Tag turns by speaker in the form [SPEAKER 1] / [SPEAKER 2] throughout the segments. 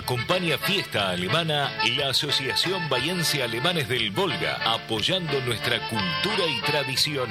[SPEAKER 1] Acompaña Fiesta Alemana la Asociación Bahiense Alemanes del Volga, apoyando nuestra cultura y tradición.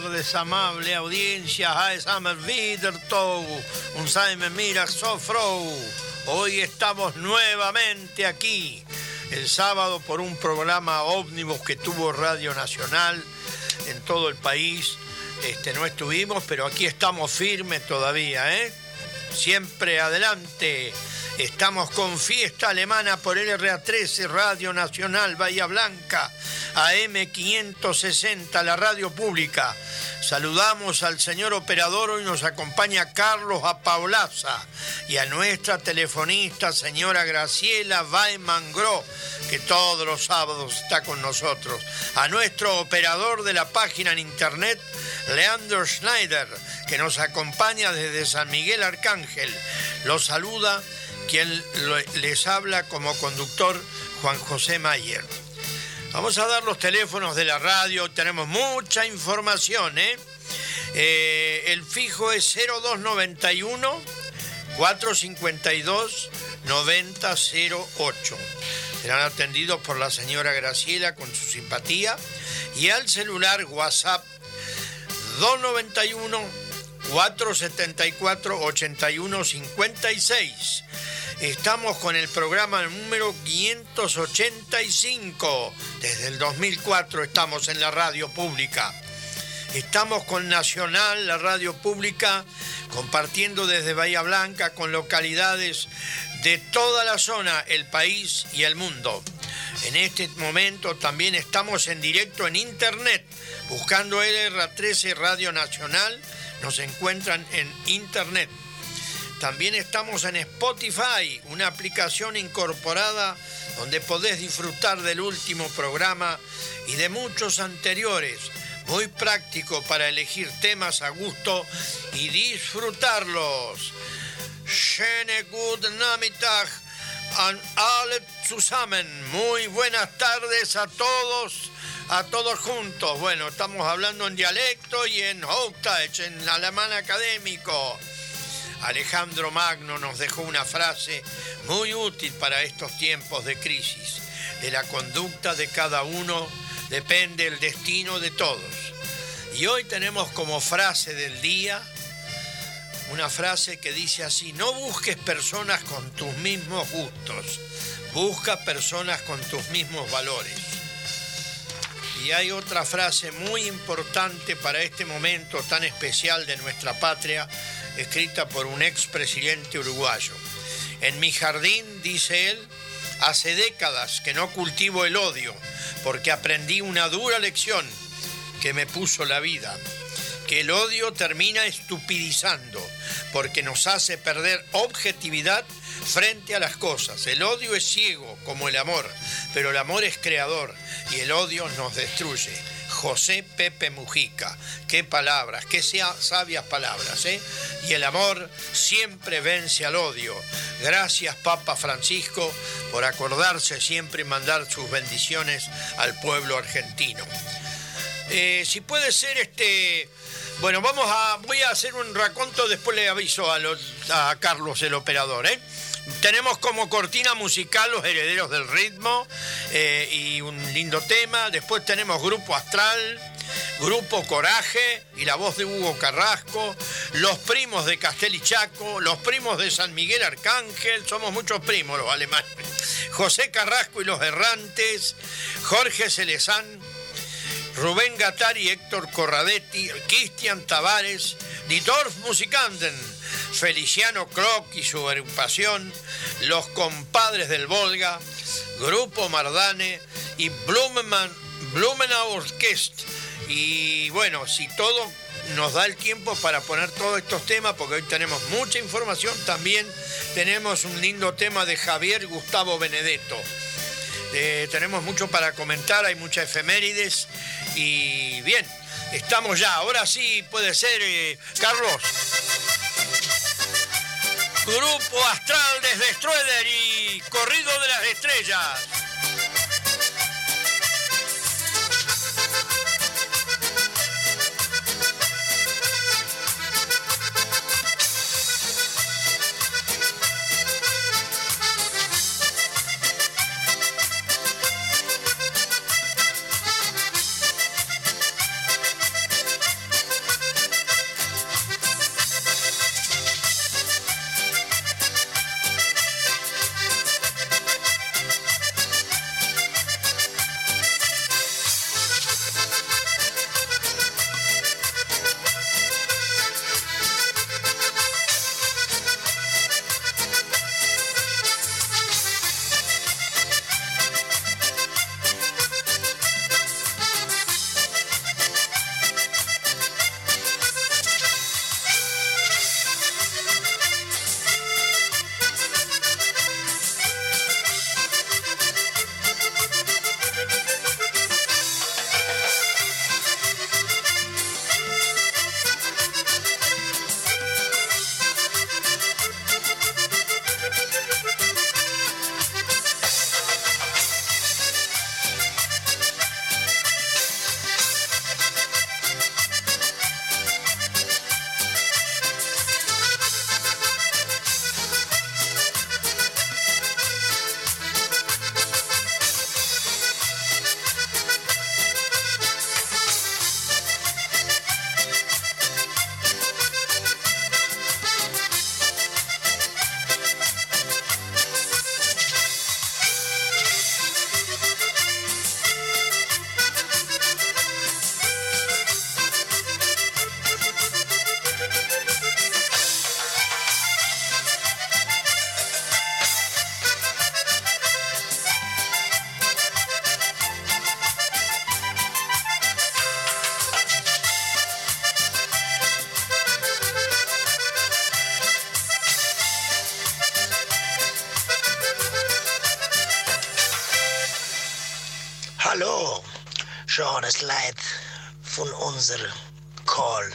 [SPEAKER 2] Tardes, amable audiencia. Hoy estamos nuevamente aquí, el sábado, por un programa ómnibus que tuvo Radio Nacional en todo el país. Este, no estuvimos, pero aquí estamos firmes todavía, ¿eh? Siempre adelante. Estamos con fiesta alemana por LRA13, Radio Nacional Bahía Blanca, AM560, la radio pública. Saludamos al señor operador, hoy nos acompaña Carlos Apaulaza y a nuestra telefonista, señora Graciela Weimangro, que todos los sábados está con nosotros. A nuestro operador de la página en internet, Leandro Schneider, que nos acompaña desde San Miguel Arcángel. Los saluda quien les habla como conductor Juan José Mayer. Vamos a dar los teléfonos de la radio, tenemos mucha información. ¿eh? eh el fijo es 0291 452 9008. Serán atendidos por la señora Graciela con su simpatía y al celular WhatsApp 291 474 8156 Estamos con el programa número 585. Desde el 2004 estamos en la radio pública. Estamos con Nacional, la radio pública, compartiendo desde Bahía Blanca con localidades de toda la zona, el país y el mundo. En este momento también estamos en directo en internet, buscando LR13 Radio Nacional, nos encuentran en internet. También estamos en Spotify, una aplicación incorporada donde podés disfrutar del último programa y de muchos anteriores. Muy práctico para elegir temas a gusto y disfrutarlos. Schöne guten an alle zusammen. Muy buenas tardes a todos, a todos juntos. Bueno, estamos hablando en dialecto y en Hochdeutsch, en alemán académico. Alejandro Magno nos dejó una frase muy útil para estos tiempos de crisis. De la conducta de cada uno depende el destino de todos. Y hoy tenemos como frase del día una frase que dice así, no busques personas con tus mismos gustos, busca personas con tus mismos valores. Y hay otra frase muy importante para este momento tan especial de nuestra patria escrita por un expresidente uruguayo. En mi jardín, dice él, hace décadas que no cultivo el odio, porque aprendí una dura lección que me puso la vida, que el odio termina estupidizando, porque nos hace perder objetividad frente a las cosas. El odio es ciego como el amor, pero el amor es creador y el odio nos destruye. José Pepe Mujica. Qué palabras, qué sabias palabras, ¿eh? Y el amor siempre vence al odio. Gracias, Papa Francisco, por acordarse siempre y mandar sus bendiciones al pueblo argentino. Eh, si puede ser este. Bueno, vamos a. Voy a hacer un raconto, después le aviso a, a Carlos, el operador, ¿eh? Tenemos como cortina musical Los Herederos del Ritmo eh, y un lindo tema. Después tenemos Grupo Astral, Grupo Coraje y la voz de Hugo Carrasco, Los Primos de Castel y Chaco, Los Primos de San Miguel Arcángel, somos muchos primos los alemanes, José Carrasco y los Errantes, Jorge Celezán, Rubén Gatari, Héctor Corradetti, Cristian Tavares, Didorf Musikanten, Feliciano Kroc y su agrupación, Los Compadres del Volga, Grupo Mardane y Blumenau Orchest. Y bueno, si todo nos da el tiempo para poner todos estos temas, porque hoy tenemos mucha información, también tenemos un lindo tema de Javier Gustavo Benedetto. Eh, tenemos mucho para comentar, hay muchas efemérides y bien, estamos ya. Ahora sí puede ser, eh, Carlos. Grupo Astral desde Strueder y Corrido de las Estrellas.
[SPEAKER 3] Call.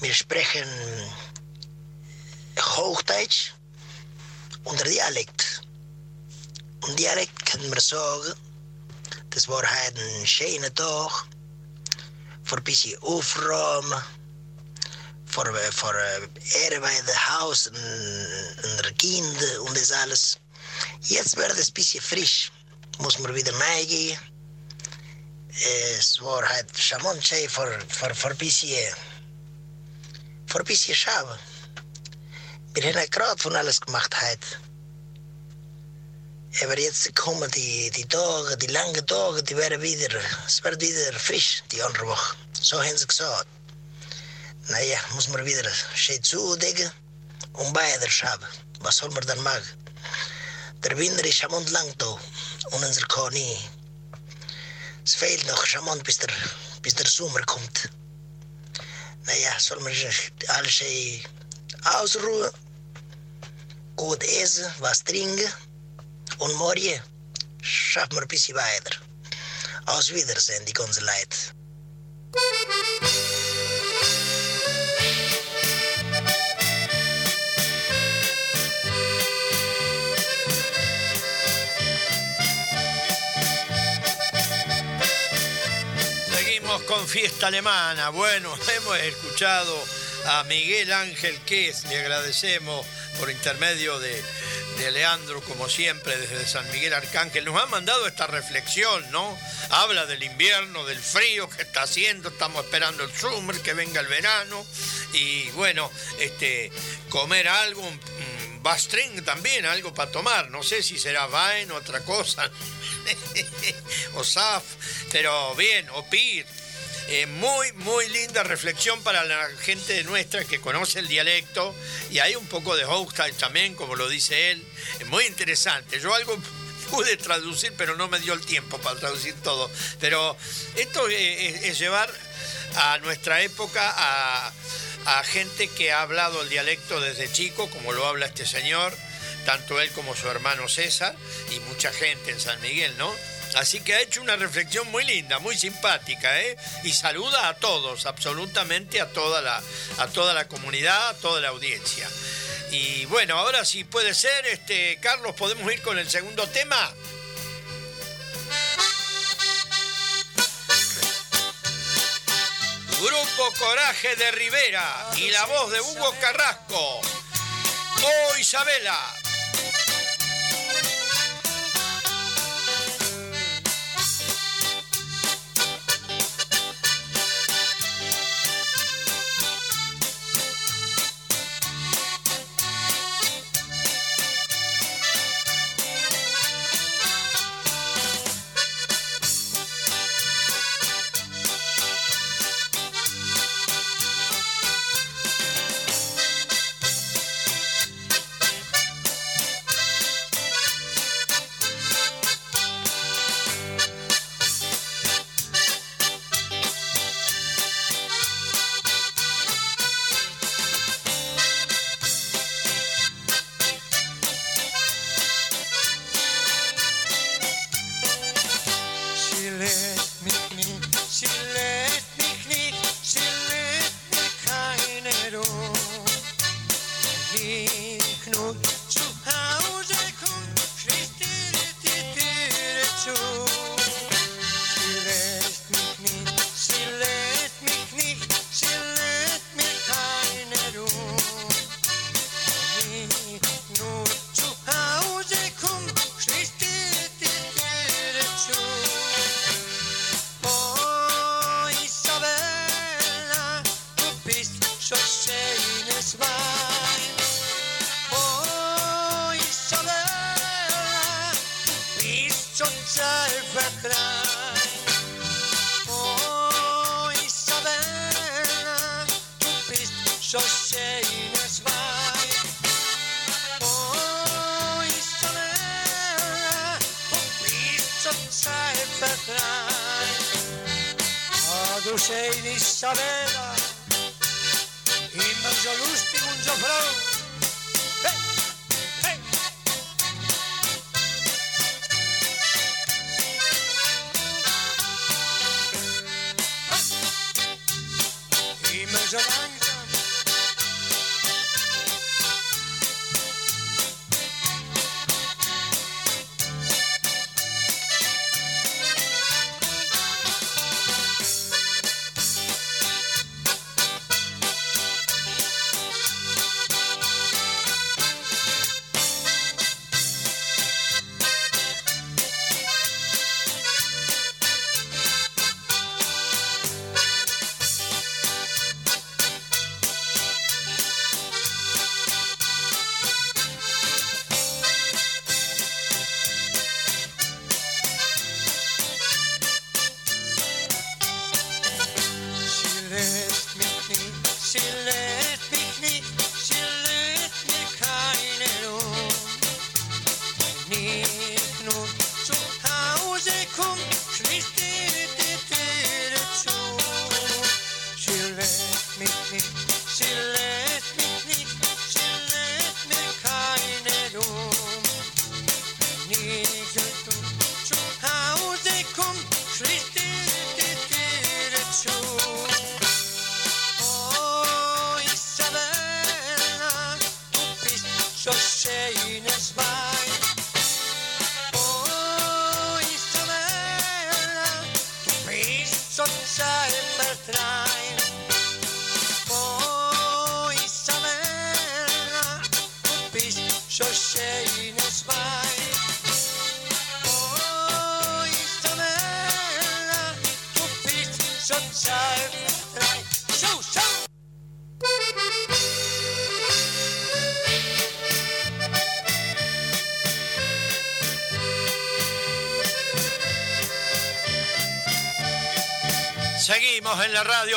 [SPEAKER 3] Wir sprechen Hochdeutsch und Dialekt. Und Dialekt kann man sagen, das war halt ein schöner Tag, für ein bisschen Aufräumen, für, für dem Haus der Kinder und das alles. Jetzt wird es ein bisschen frisch, muss man wieder neigehen svårhet. Shamon tjej för, för, för bisie. För bisie schab. Wir haben gerade von alles gemacht heute. Aber jetzt kommen die, die Tage, die langen Tage, die werden wieder, es wird wieder frisch, die andere Woche. So haben sie gesagt. Naja, muss man wieder schön zudecken und beide schaben. Was soll man dann machen? Der Winter ist am und lang da und unser Koni es fehlt noch charmant, bis der, bis der Sommer kommt. Naja, soll man sich alles ausruhen, gut essen, was trinken und morgen schaffen wir ein bisschen weiter. Aus Wiedersehen, die ganze Leute.
[SPEAKER 2] Con fiesta alemana. Bueno, hemos escuchado a Miguel Ángel Quez, le agradecemos por intermedio de, Leandro, como siempre, desde San Miguel Arcángel. Nos ha mandado esta reflexión, ¿no? Habla del invierno, del frío que está haciendo, estamos esperando el summer, que venga el verano. Y bueno, este, comer algo,
[SPEAKER 4] Bastring también, algo para tomar. No sé si será Vine, otra cosa. o Saf, pero bien, o Pir. Eh, muy, muy linda reflexión para la gente nuestra que conoce el dialecto y hay un poco de Hochstein también, como lo dice él. Es muy interesante. Yo algo pude traducir, pero no me dio el tiempo para traducir todo. Pero esto es llevar a nuestra época a a gente que ha hablado el dialecto desde chico, como lo habla este señor, tanto él como su hermano César, y mucha gente en San Miguel, ¿no? Así que ha hecho una reflexión muy linda, muy simpática, ¿eh? Y saluda a todos, absolutamente a toda la, a toda la comunidad, a toda la audiencia. Y bueno, ahora sí puede ser, este, Carlos, podemos ir con el segundo tema. Grupo Coraje de Rivera y la voz de Hugo Carrasco. Oh Isabela,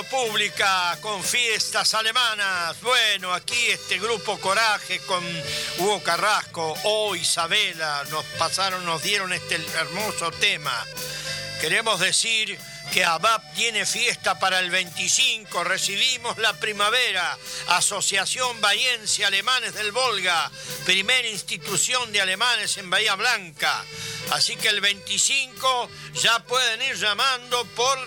[SPEAKER 2] pública con fiestas alemanas. Bueno, aquí este grupo Coraje con Hugo Carrasco o Isabela nos pasaron, nos dieron este hermoso tema. Queremos decir que ABAP tiene fiesta para el 25. Recibimos la primavera. Asociación Bahiense Alemanes del Volga, primera institución de alemanes en Bahía Blanca. Así que el 25 ya pueden ir llamando por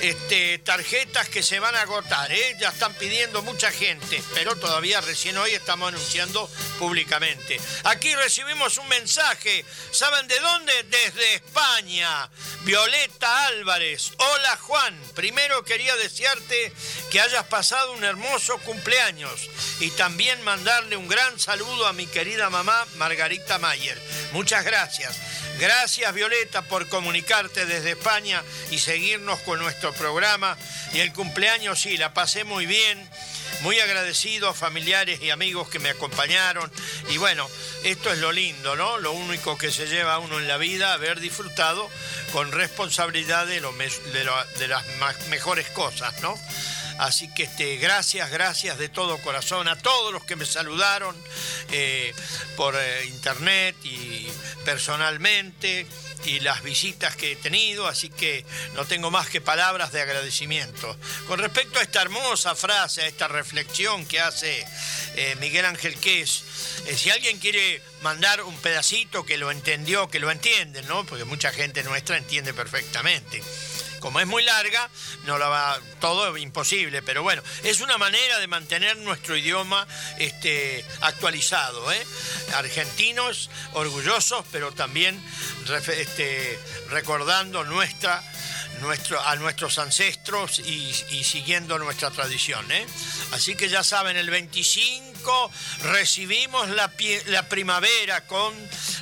[SPEAKER 2] este, tarjetas que se van a agotar. ¿eh? Ya están pidiendo mucha gente, pero todavía recién hoy estamos anunciando públicamente. Aquí recibimos un mensaje. ¿Saben de dónde? Desde España. Violeta Álvarez. Hola Juan. Primero quería desearte que hayas pasado un hermoso cumpleaños y también mandarle un gran saludo a mi querida mamá Margarita Mayer. Muchas gracias. Gracias Violeta por comunicarte desde España y seguirnos con nuestro programa. Y el cumpleaños sí, la pasé muy bien. Muy agradecido a familiares y amigos que me acompañaron. Y bueno, esto es lo lindo, ¿no? Lo único que se lleva uno en la vida, haber disfrutado con responsabilidad de, de, las mejores cosas, ¿no? Así que este, gracias, gracias de todo corazón a todos los que me saludaron eh, por eh, internet y personalmente y las visitas que he tenido, así que no tengo más que palabras de agradecimiento. Con respecto a esta hermosa frase, a esta reflexión que hace eh, Miguel Ángel Quez, si alguien quiere mandar un pedacito que lo entendió, que lo entiende, ¿no? Porque mucha gente nuestra entiende perfectamente como es muy larga, no la va, todo imposible, pero bueno, es una manera de mantener nuestro idioma este, actualizado. ¿eh? Argentinos orgullosos, pero también este, recordando nuestra a nuestros ancestros y, siguiendo nuestra tradición. ¿eh? Así que ya saben, el 25 recibimos la, primavera con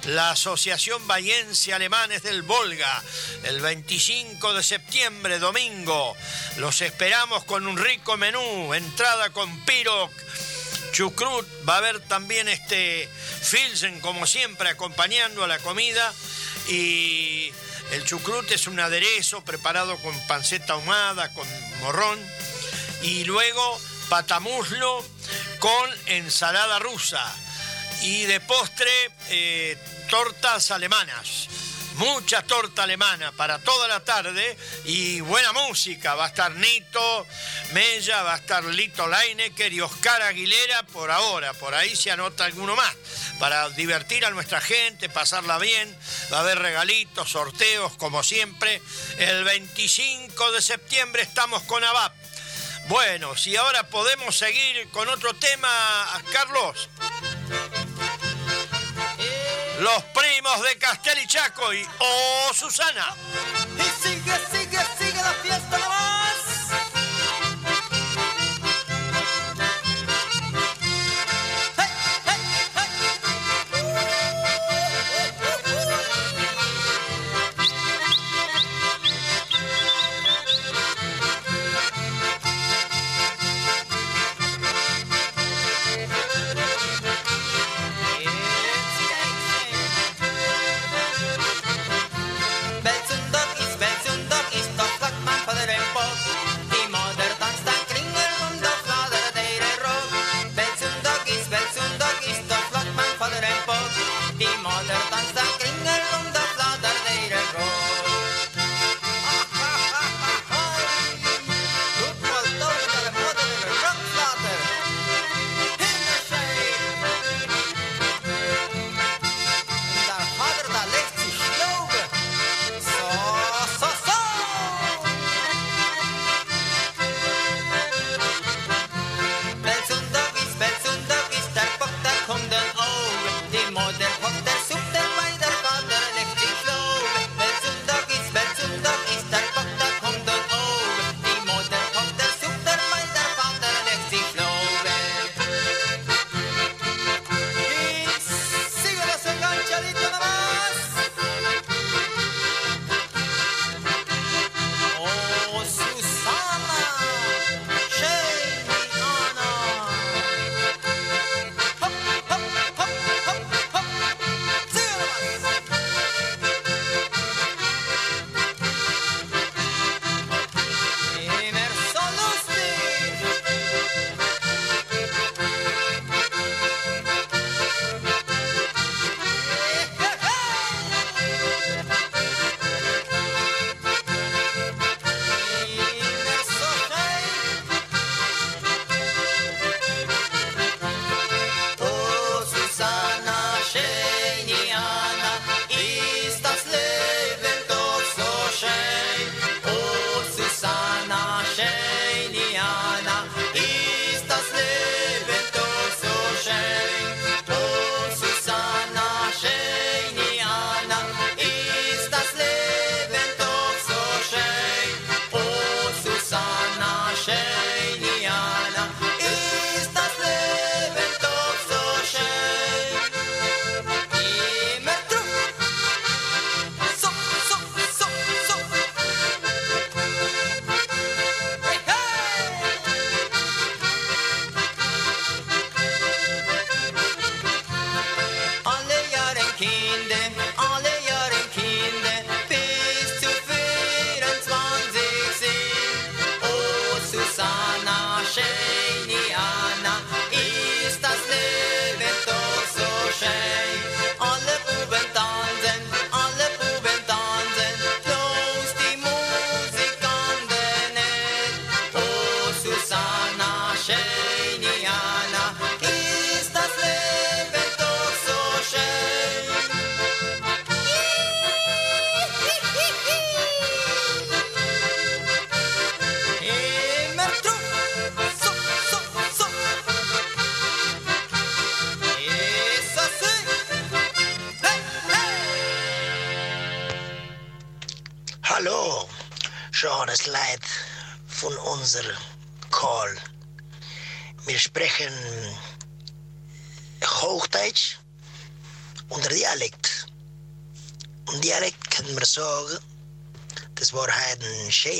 [SPEAKER 2] la Asociación Bahiense Alemanes del Volga. El 25 de septiembre, domingo, los esperamos con un rico menú, entrada con piroc chucrut, va a haber también este Filsen, como siempre, acompañando a la comida. Y el chucrut es un aderezo preparado con panceta ahumada, con morrón. Y luego patamuslo con ensalada rusa y de postre eh, tortas alemanas mucha torta alemana para toda la tarde y buena música. Va a estar Nito Mella, va a estar Lito Leinecker y Oscar Aguilera por ahora. Por ahí se anota alguno más. Para divertir a nuestra gente, pasarla bien. Va a haber regalitos, sorteos, como siempre. El 25 de septiembre estamos con ABAP. Bueno, si ahora podemos seguir con otro tema, Carlos los primos de Castel y Chaco y Oh Susana.
[SPEAKER 5] Y sigue, sigue,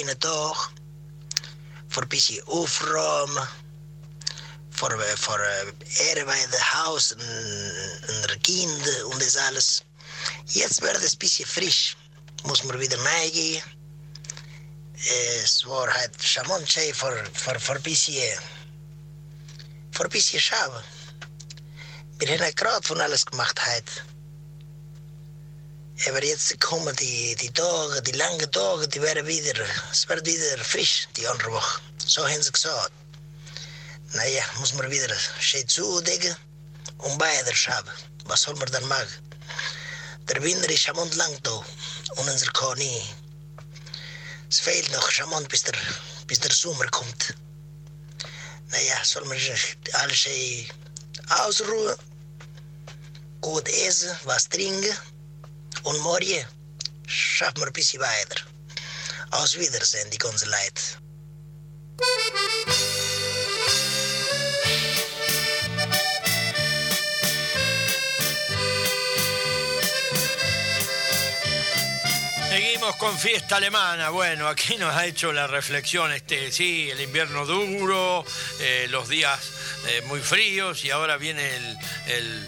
[SPEAKER 3] schöne Tag, für ein bisschen aufräumen, für, für Arbeit, Haus und, und Kinder und das alles. Jetzt wird es bisschen frisch, muss man wieder reingehen. Es war halt für, für, für ein bisschen, für ein bisschen schauen. Wir haben gerade von alles gemacht heute. Aber jetzt kommen die, die Tage, die langen Tage, die werden wieder, es wird wieder frisch, die andere Woche. So haben sie gesagt. Naja, muss man wieder schön zudecken und beide schauen. Was soll man dann machen? Der Winter ist am lang da und unser Koni. Es fehlt noch charmant, bis der, bis der Sommer kommt. Naja, soll man alles schön ausruhen, gut essen, was trinken. Und morgen schaffen wir ein bisschen weiter. Aus Wiedersehen, die ganze Leute.
[SPEAKER 2] Seguimos con fiesta alemana. Bueno, aquí nos ha hecho la reflexión, este, sí, el invierno duro, eh, los días eh, muy fríos y ahora viene el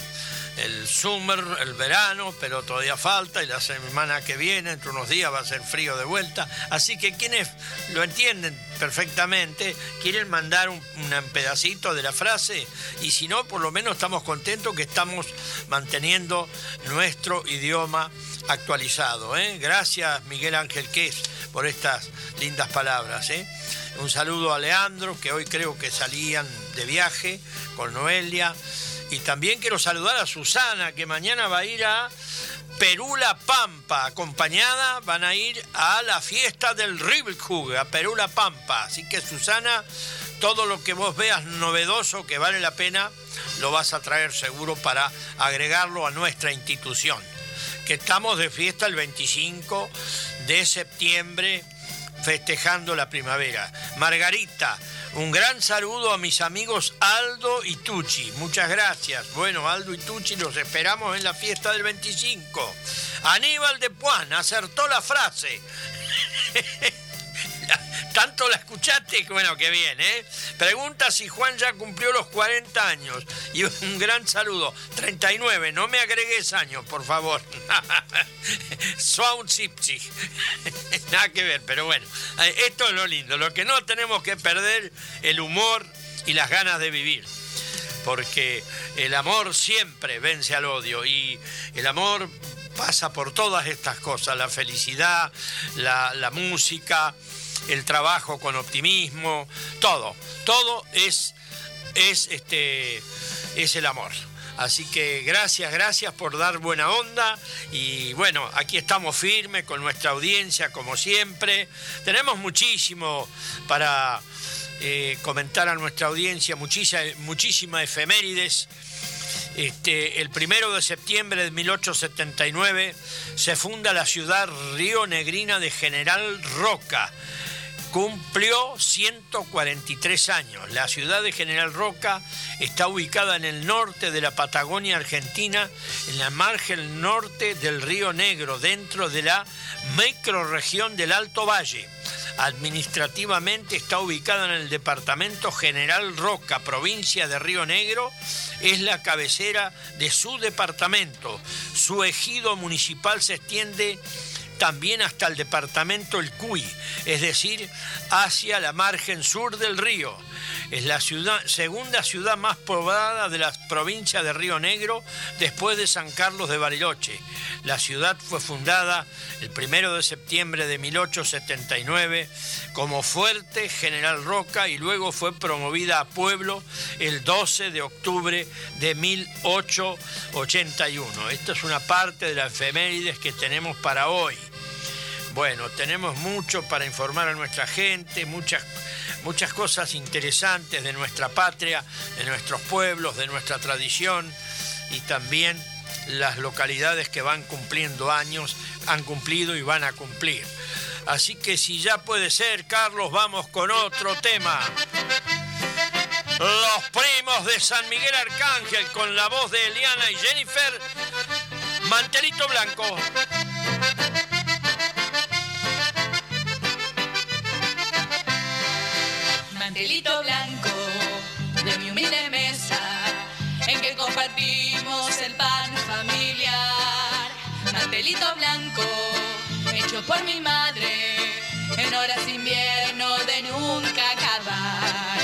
[SPEAKER 2] el summer, el verano, pero todavía falta y la semana que viene, entre unos días, va a ser frío de vuelta. Así que quienes lo entienden perfectamente, quieren mandar un, pedacito de la frase y si no, por lo menos estamos contentos que estamos manteniendo nuestro idioma actualizado. ¿eh? Gracias Miguel Ángel Ques por estas lindas palabras. ¿eh? Un saludo a Leandro, que hoy creo que salían de viaje con Noelia. Y también quiero saludar a Susana, que mañana va a ir a Perula Pampa, acompañada, van a ir a la fiesta del Ribelkug, a Perula Pampa. Así que Susana, todo lo que vos veas novedoso, que vale la pena, lo vas a traer seguro para agregarlo a nuestra institución. Que estamos de fiesta el 25 de septiembre, festejando la primavera. Margarita, un gran saludo a mis amigos Aldo y Tucci. Muchas gracias. Bueno, Aldo y Tucci los esperamos en la fiesta del 25. Aníbal de Puan acertó la frase. Tanto la escuchaste, bueno, qué bien, ¿eh? Pregunta si Juan ya cumplió los 40 años. Y un gran saludo. 39, no me agregues años, por favor. Swaun Nada que ver, pero bueno. Eh, esto es lo lindo. Lo que no tenemos que perder, el humor y las ganas de vivir porque el amor siempre vence al odio y el amor pasa por todas estas cosas, la felicidad, la música, el trabajo con optimismo, todo, todo es, es, este, es el amor. Así que gracias, gracias por dar buena onda y bueno, aquí estamos firmes con nuestra audiencia como siempre. Tenemos muchísimo para eh, comentar a nuestra audiencia, muchísima, muchísimas efemérides. Este, el primero de septiembre de 1879 se funda la ciudad Río Negrina de General Roca cumplió 143 años. La ciudad de General Roca está ubicada en el norte de la Patagonia Argentina, en la margen norte del Río Negro, dentro de la microrregión del Alto Valle. Administrativamente está ubicada en el departamento General Roca, provincia de Río Negro. Es la cabecera de su departamento. Su ejido municipal se extiende también hasta el departamento El Cuy, es decir, hacia la margen sur del río. Es la segunda ciudad más poblada de la provincia de Río Negro después de San Carlos de Bariloche. La ciudad fue fundada el 1 de septiembre de 1879 como Fuerte General Roca y luego fue promovida a pueblo el 12 de octubre de 1881. Esta es una parte de las efemérides que tenemos para hoy. Bueno, tenemos mucho para informar a nuestra gente, muchas, muchas cosas interesantes de nuestra patria, de nuestros pueblos, de nuestra tradición y también las localidades que van cumpliendo años, han cumplido y van a cumplir. Así que si ya puede ser, Carlos, vamos con otro tema. Los primos de San Miguel Arcángel con la voz de Eliana y Jennifer, Mantelito Blanco.
[SPEAKER 6] Mantelito blanco de mi humilde mesa en que compartimos el pan familiar. Mantelito blanco hecho por mi madre en horas de invierno de nunca acabar.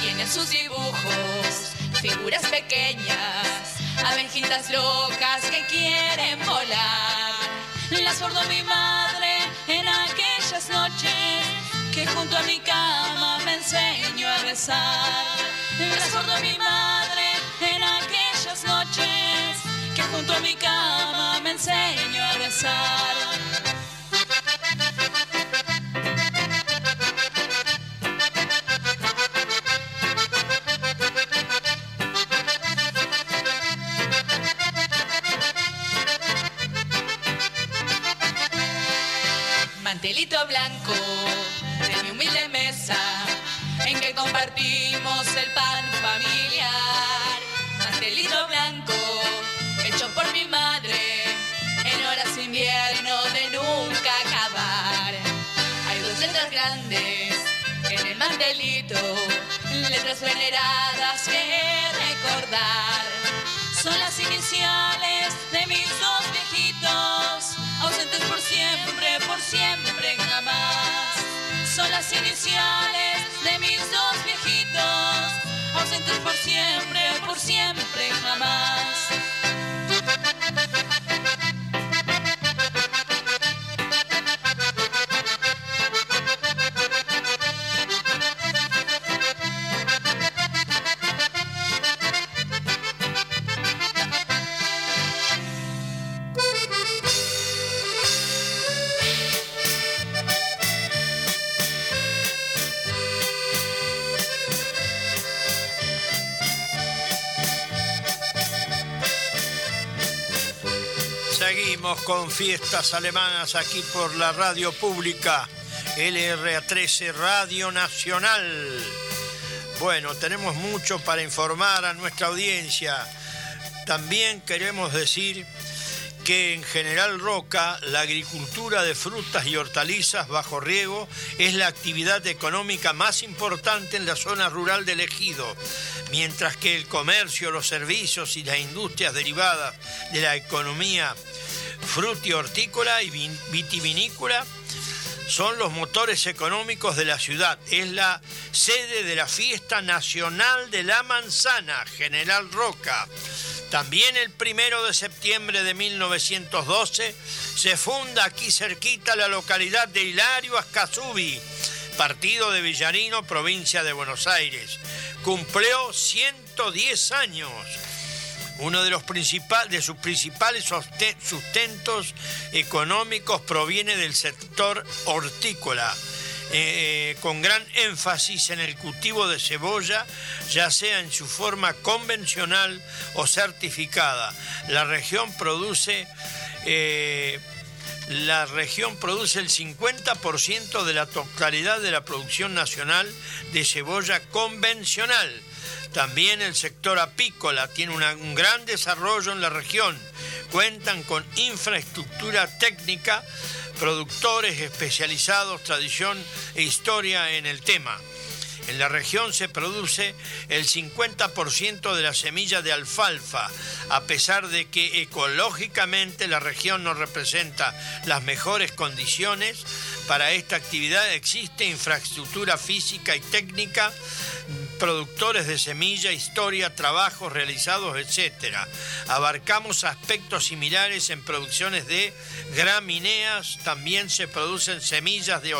[SPEAKER 6] Tiene sus dibujos figuras pequeñas, abejitas locas que quieren volar. Las bordó mi madre en aquellas noches que junto a mi cama me enseño a rezar. Recuerdo a mi madre en aquellas noches que junto a mi cama me enseño a rezar. Mantelito blanco en que compartimos el pan familiar. Pastelito blanco, hecho por mi madre, en horas de invierno de nunca acabar. Hay dos letras grandes en el mantelito, letras veneradas que recordar. Son las iniciales de mis dos viejitos, ausentes por siempre, por siempre jamás son las iniciales de mis dos viejitos, ausentes por siempre, por siempre, jamás.
[SPEAKER 2] Con fiestas alemanas aquí por la radio pública LRA13 Radio Nacional. Bueno, tenemos mucho para informar a nuestra audiencia. También queremos decir que en General Roca la agricultura de frutas y hortalizas bajo riego es la actividad económica más importante en la zona rural del ejido, mientras que el comercio, los servicios y las industrias derivadas de la economía hortícola y vitivinícola son los motores económicos de la ciudad. Es la sede de la Fiesta Nacional de la Manzana, General Roca. También el primero de septiembre de 1912 se funda aquí cerquita la localidad de Hilario Ascasubi, partido de Villarino, provincia de Buenos Aires. Cumplió 110 años uno de, los de sus principales sustentos económicos proviene del sector hortícola, eh, con gran énfasis en el cultivo de cebolla, ya sea en su forma convencional o certificada. La región produce eh, la región produce el 50% de la totalidad de la producción nacional de cebolla convencional. También el sector apícola tiene un gran desarrollo en la región. Cuentan con infraestructura técnica, productores especializados, tradición e historia en el tema. En la región se produce el 50% de la semilla de alfalfa, a pesar de que ecológicamente la región no representa las mejores condiciones. Para esta actividad existe infraestructura física y técnica, productores de semilla, historia, trabajos realizados, etc. Abarcamos aspectos similares en producciones de gramíneas, también se producen semillas de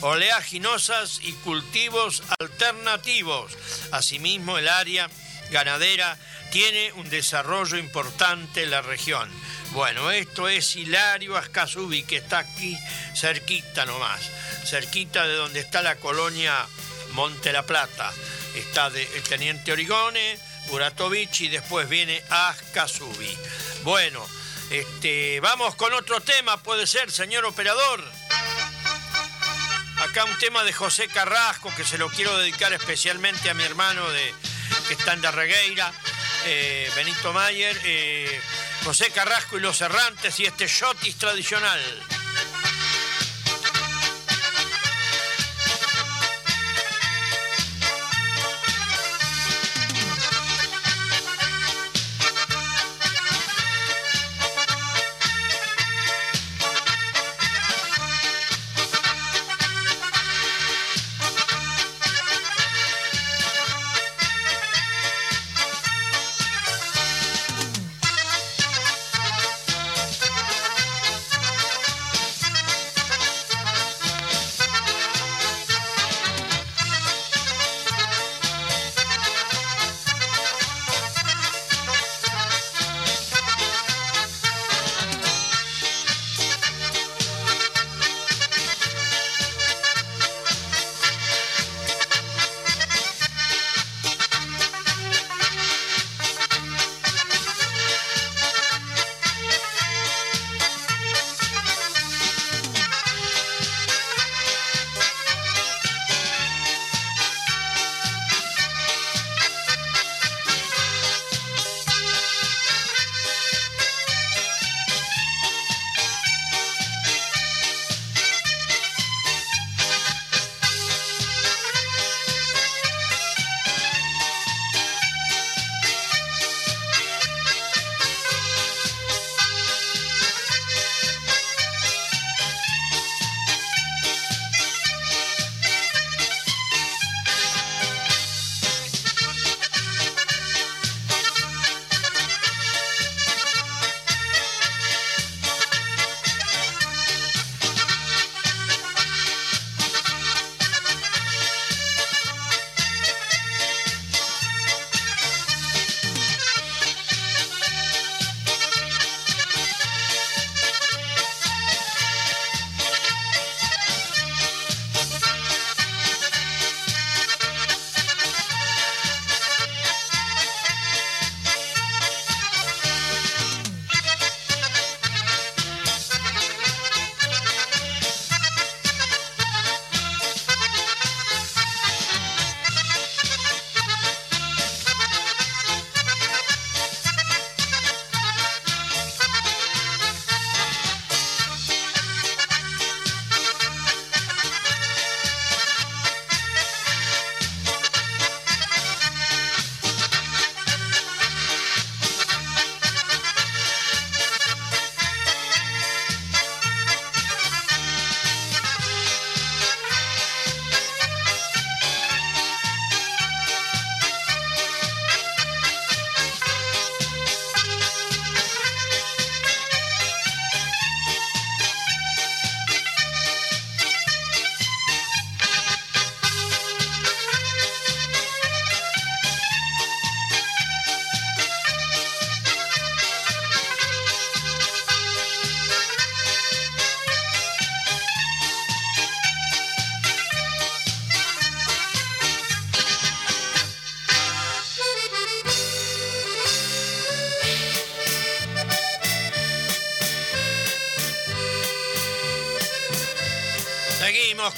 [SPEAKER 2] oleaginosas y cultivos alternativos. Asimismo, el área ganadera tiene un desarrollo importante en la región. Bueno, esto es Hilario Ascasubi, que está aquí cerquita nomás, cerquita de donde está la colonia Monte La Plata. Está el teniente Origone, Buratovich y después viene Ascasubi. Bueno, este, vamos con otro tema, puede ser, señor operador. Acá un tema de José Carrasco que se lo quiero dedicar especialmente a mi hermano de, que está en Darregueira, eh, Benito Mayer, eh, José Carrasco y los errantes y este shotis tradicional.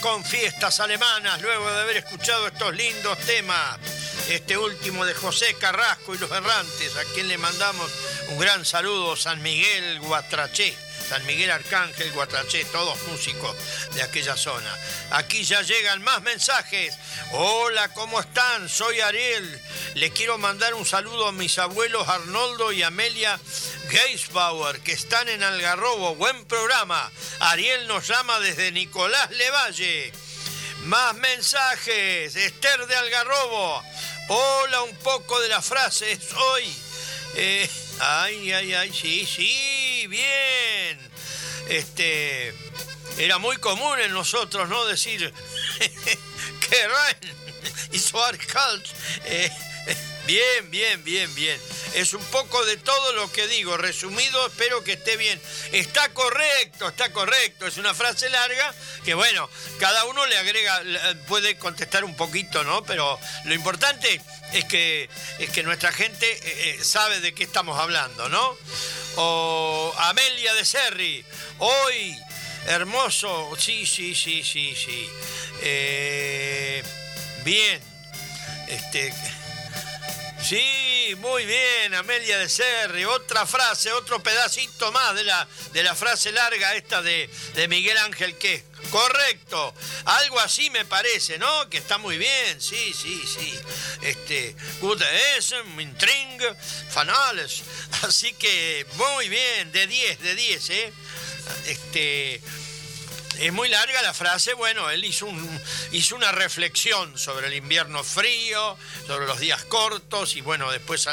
[SPEAKER 2] Con fiestas alemanas luego de haber escuchado estos lindos temas. Este último de José Carrasco y los errantes, a quien le mandamos un gran saludo, San Miguel Guatraché. San Miguel Arcángel, Guatraché, todos músicos de aquella zona. Aquí ya llegan más mensajes. Hola, ¿cómo están? Soy Ariel. Le quiero mandar un saludo a mis abuelos Arnoldo y Amelia Geisbauer, que están en Algarrobo. Buen programa. Ariel nos llama desde Nicolás Levalle. Más mensajes. Esther de Algarrobo. Hola, un poco de las frases hoy. Eh, ay, ay, ay, sí, sí, bien. Este, era muy común en nosotros, ¿no? Decir, que rein y eh, Bien, bien, bien, bien. Es un poco de todo lo que digo. Resumido, espero que esté bien. Está correcto, está correcto. Es una frase larga que, bueno, cada uno le agrega, puede contestar un poquito, ¿no? Pero lo importante es que, es que nuestra gente eh, eh, sabe de qué estamos hablando, ¿no? O Amelia de Serri, hoy, hermoso, sí, sí, sí, sí, sí. Eh, bien, este. Sí, muy bien, Amelia de Serri. Otra frase, otro pedacito más de la, de la frase larga esta de, de Miguel Ángel que Correcto, algo así me parece, ¿no? Que está muy bien, sí, sí, sí. Este, Gute Essen, Intring, Fanales. Así que muy bien, de 10, de 10, ¿eh? Este, es muy larga la frase, bueno, él hizo, un, hizo una reflexión sobre el invierno frío, sobre los días cortos y bueno, después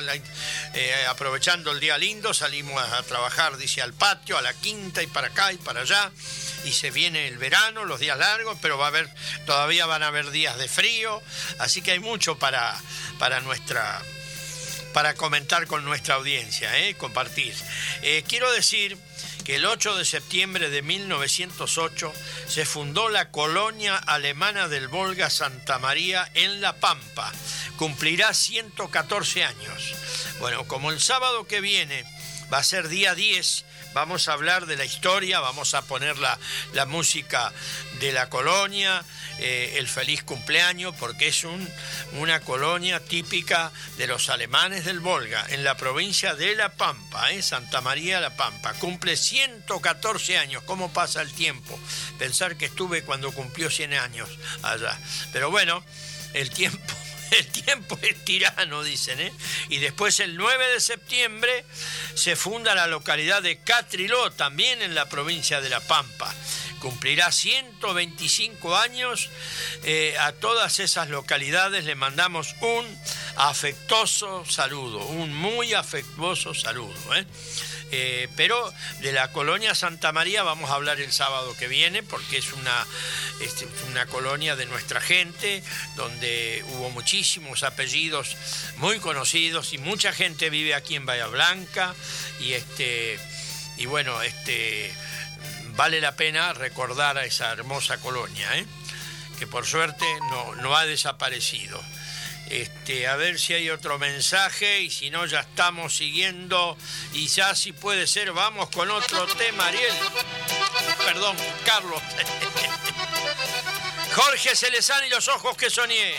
[SPEAKER 2] eh, aprovechando el día lindo salimos a, trabajar, dice, al patio, a la quinta y para acá y para allá y se viene el verano, los días largos, pero va a haber, todavía van a haber días de frío, así que hay mucho para, para nuestra para comentar con nuestra audiencia, ¿eh? compartir. Eh, quiero decir que el 8 de septiembre de 1908 se fundó la colonia alemana del Volga Santa María en La Pampa. Cumplirá 114 años. Bueno, como el sábado que viene va a ser día 10, vamos a hablar de la historia, vamos a poner la, la música de la colonia, eh, el feliz cumpleaños porque es un, una colonia típica de los alemanes del Volga, en la provincia de La Pampa, ¿eh? Santa María La Pampa. Cumple 114 años. ¿Cómo pasa el tiempo? Pensar que estuve cuando cumplió 100 años allá. Pero bueno, el tiempo el tiempo es tirano, dicen, ¿eh? Y después el 9 de septiembre se funda la localidad de Catriló, también en la provincia de La Pampa cumplirá 125 años. Eh, a todas esas localidades le mandamos un afectuoso saludo, un muy afectuoso saludo. ¿eh? Eh, pero de la colonia Santa María vamos a hablar el sábado que viene porque es una, este, una colonia de nuestra gente donde hubo muchísimos apellidos muy conocidos y mucha gente vive aquí en Bahía Blanca y este y bueno este vale la pena recordar a esa hermosa colonia, ¿eh? que por suerte no, ha desaparecido. Este, a ver si hay otro mensaje y si no ya estamos siguiendo y ya si puede ser vamos con otro tema, Ariel. Perdón, Carlos. Jorge Celezán y los ojos que soñé.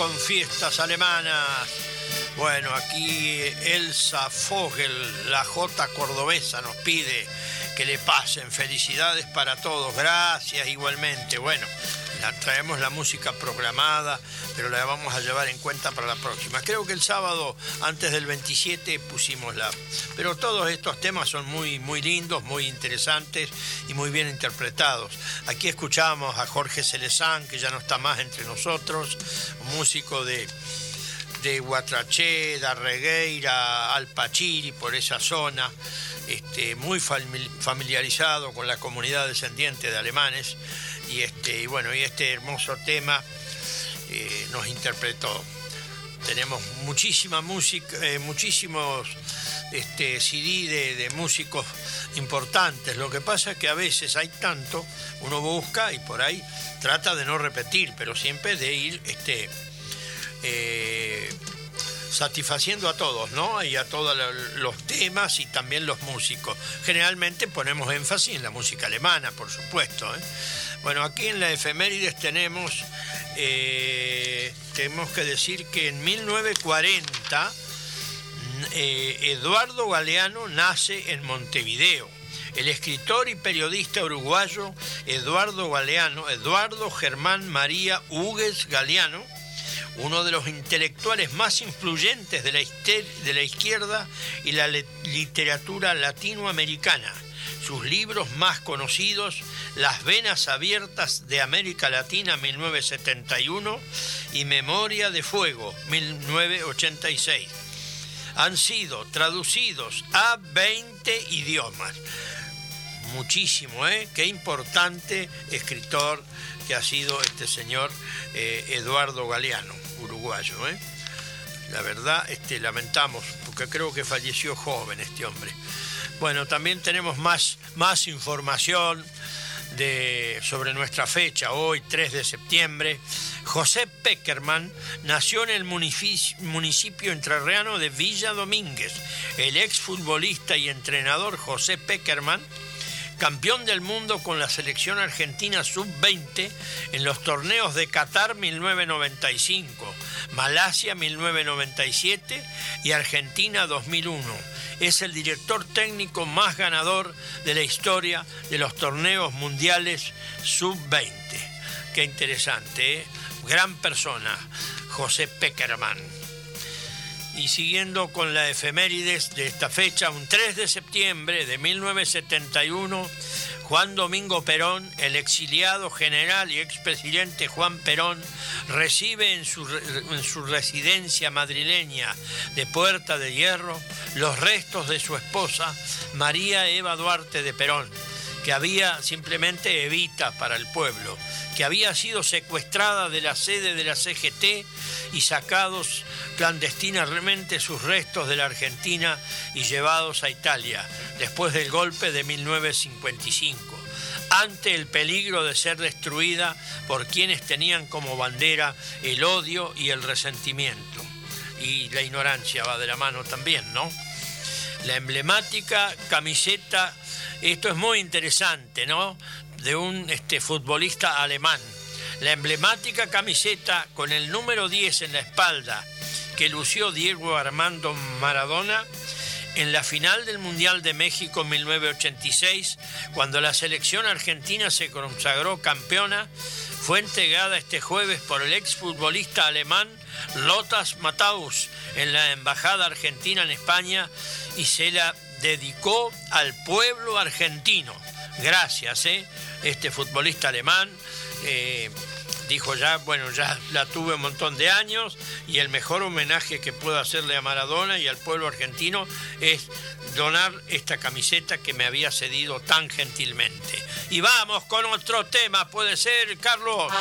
[SPEAKER 2] Con fiestas alemanas. Bueno, aquí Elsa Fogel, la J cordobesa, nos pide que le pasen felicidades para todos. Gracias igualmente. Bueno, traemos la música programada, pero la vamos a llevar en cuenta para la próxima. Creo que el sábado, antes del 27, pusimos la... Pero todos estos temas son muy, muy lindos, muy interesantes y muy bien interpretados. Aquí escuchamos a Jorge Celezán, que ya no está más entre nosotros, músico de de Guatracheda, Regueira, Alpachiri, por esa zona, este, muy familiarizado con la comunidad descendiente de alemanes y este y bueno y este hermoso tema eh, nos interpretó. Tenemos muchísima música eh, muchísimos este, CD de, músicos importantes lo que pasa es que a veces hay tanto uno busca y por ahí trata de no repetir pero siempre de ir este eh, satisfaciendo a todos, ¿no? Y a todos los temas y también los músicos. Generalmente ponemos énfasis en la música alemana, por supuesto. Bueno, aquí en la efemérides tenemos, eh, tenemos que decir que en 1940 eh, Eduardo Galeano nace en Montevideo. El escritor y periodista uruguayo Eduardo Galeano, Eduardo Germán María Hugues Galeano, uno de los intelectuales más influyentes de la, de la izquierda y la literatura latinoamericana sus libros más conocidos, Las Venas Abiertas de América Latina 1971 y Memoria de Fuego 1986. Han sido traducidos a 20 idiomas. Muchísimo, ¿eh? Qué importante escritor que ha sido este señor eh, Eduardo Galeano, uruguayo, ¿eh? La verdad, este, lamentamos, porque creo que falleció joven este hombre. Bueno, también tenemos más, más información de, sobre nuestra fecha, hoy 3 de septiembre. José Peckerman nació en el municipio, municipio de Villa Domínguez. El exfutbolista y entrenador José Peckerman campeón del mundo con la selección argentina sub-20 en los torneos de Qatar 1995, Malasia 1997 y Argentina 2001. Es el director técnico más ganador de la historia de los torneos mundiales sub-20. Qué interesante, ¿eh? gran persona, José Peckerman. Y siguiendo con la efemérides de esta fecha, un 3 de septiembre de 1971, Juan Domingo Perón, el exiliado general y expresidente Juan Perón, recibe en su, en su, residencia madrileña de Puerta de Hierro los restos de su esposa María Eva Duarte de Perón, que había simplemente Evita para el pueblo, que había sido secuestrada de la sede de la CGT y sacados clandestinamente sus restos de la Argentina y llevados a Italia después del golpe de 1955, ante el peligro de ser destruida por quienes tenían como bandera el odio y el resentimiento. Y la ignorancia va de la mano también, ¿no? La emblemática camiseta, esto es muy interesante, ¿no? De un este, futbolista alemán. La emblemática camiseta con el número 10 en la espalda que lució Diego Armando Maradona en la final del Mundial de México 1986, cuando la selección argentina se consagró campeona, fue entregada este jueves por el exfutbolista alemán Lotas Mataus en la Embajada Argentina en España y se la dedicó al pueblo argentino. Gracias, ¿eh? este futbolista alemán. Eh, dijo ya, bueno, ya la tuve un montón de años y el mejor homenaje que puedo hacerle a Maradona y al pueblo argentino es donar esta camiseta que me había cedido tan gentilmente. Y vamos con otro tema, puede ser, Carlos.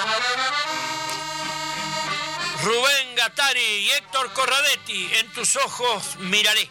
[SPEAKER 2] Rubén Gatari y Héctor Corradetti, en tus ojos miraré.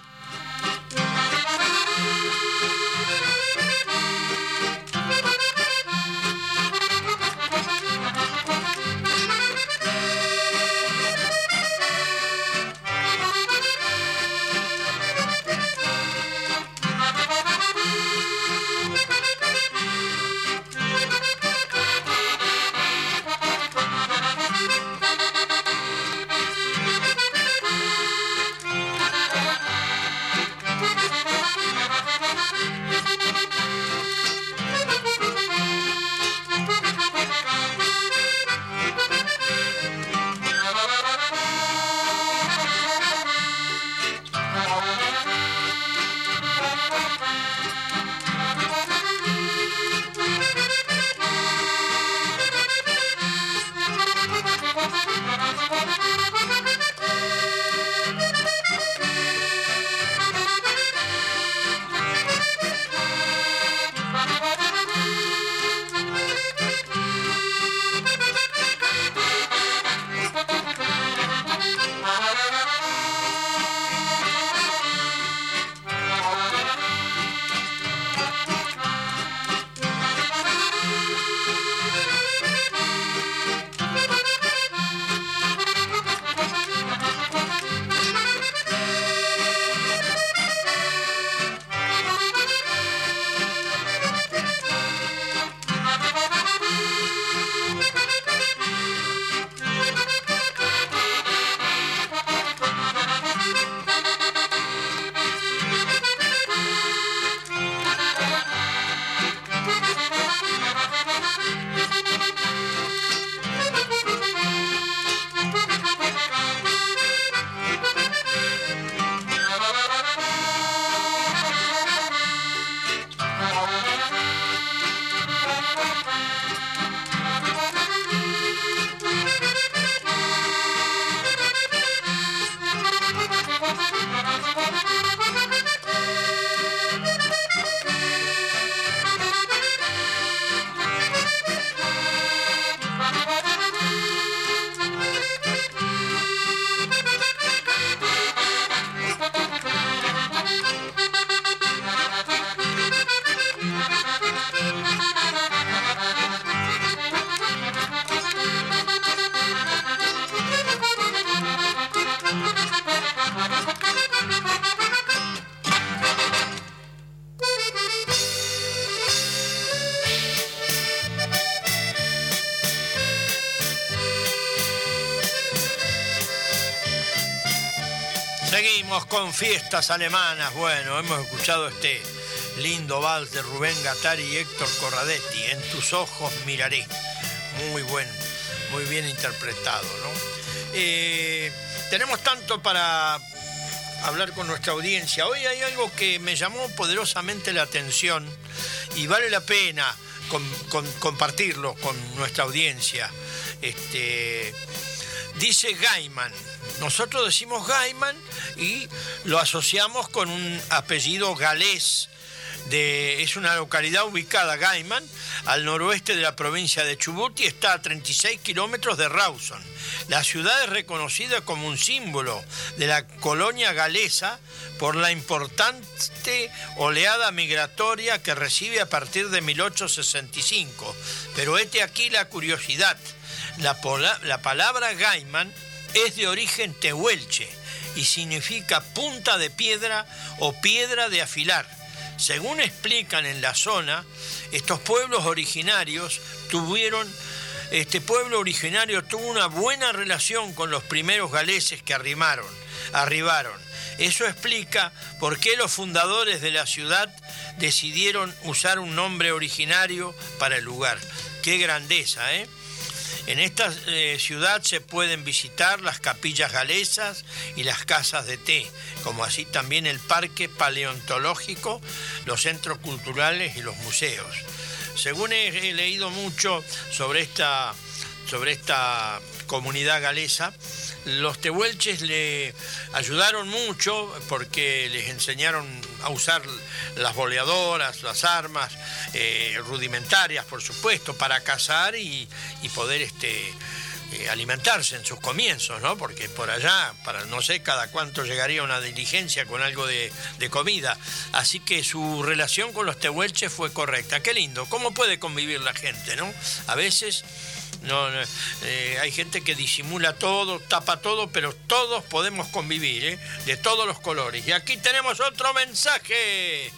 [SPEAKER 2] Con fiestas alemanas. Bueno, hemos escuchado este lindo vals de Rubén Gattari y Héctor Corradetti. En tus ojos miraré. Muy buen, muy bien interpretado, ¿no? Eh, tenemos tanto para hablar con nuestra audiencia. Hoy hay algo que me llamó poderosamente la atención y vale la pena compartirlo con nuestra audiencia. Este, dice Gaiman, nosotros decimos Gaiman y lo asociamos con un apellido galés. De, es una localidad ubicada, Gaiman, al noroeste de la provincia de Chubut y está a 36 kilómetros de Rawson. La ciudad es reconocida como un símbolo de la colonia galesa por la importante oleada migratoria que recibe a partir de 1865. Pero este aquí la curiosidad. La, la palabra Gaiman es de origen tehuelche y significa punta de piedra o piedra de afilar. Según explican en la zona, estos pueblos originarios tuvieron este pueblo originario tuvo una buena relación con los primeros galeses que arribaron. Eso explica por qué los fundadores de la ciudad decidieron usar un nombre originario para el lugar. Qué grandeza, ¿eh? En esta eh, ciudad se pueden visitar las capillas galesas y las casas de té, como así también el parque paleontológico, los centros culturales y los museos. Según he, leído mucho sobre esta, sobre esta comunidad galesa, los tehuelches le ayudaron mucho porque les enseñaron a usar las boleadoras, las armas eh, rudimentarias, por supuesto, para cazar y, poder este, eh, alimentarse en sus comienzos, ¿no? Porque por allá, para no sé cada cuánto llegaría una diligencia con algo de, comida. Así que su relación con los tehuelches fue correcta. Qué lindo. ¿Cómo puede convivir la gente, no? A veces no, eh, hay gente que disimula todo, tapa todo, pero todos podemos convivir, ¿eh? de todos los colores. Y aquí tenemos otro mensaje.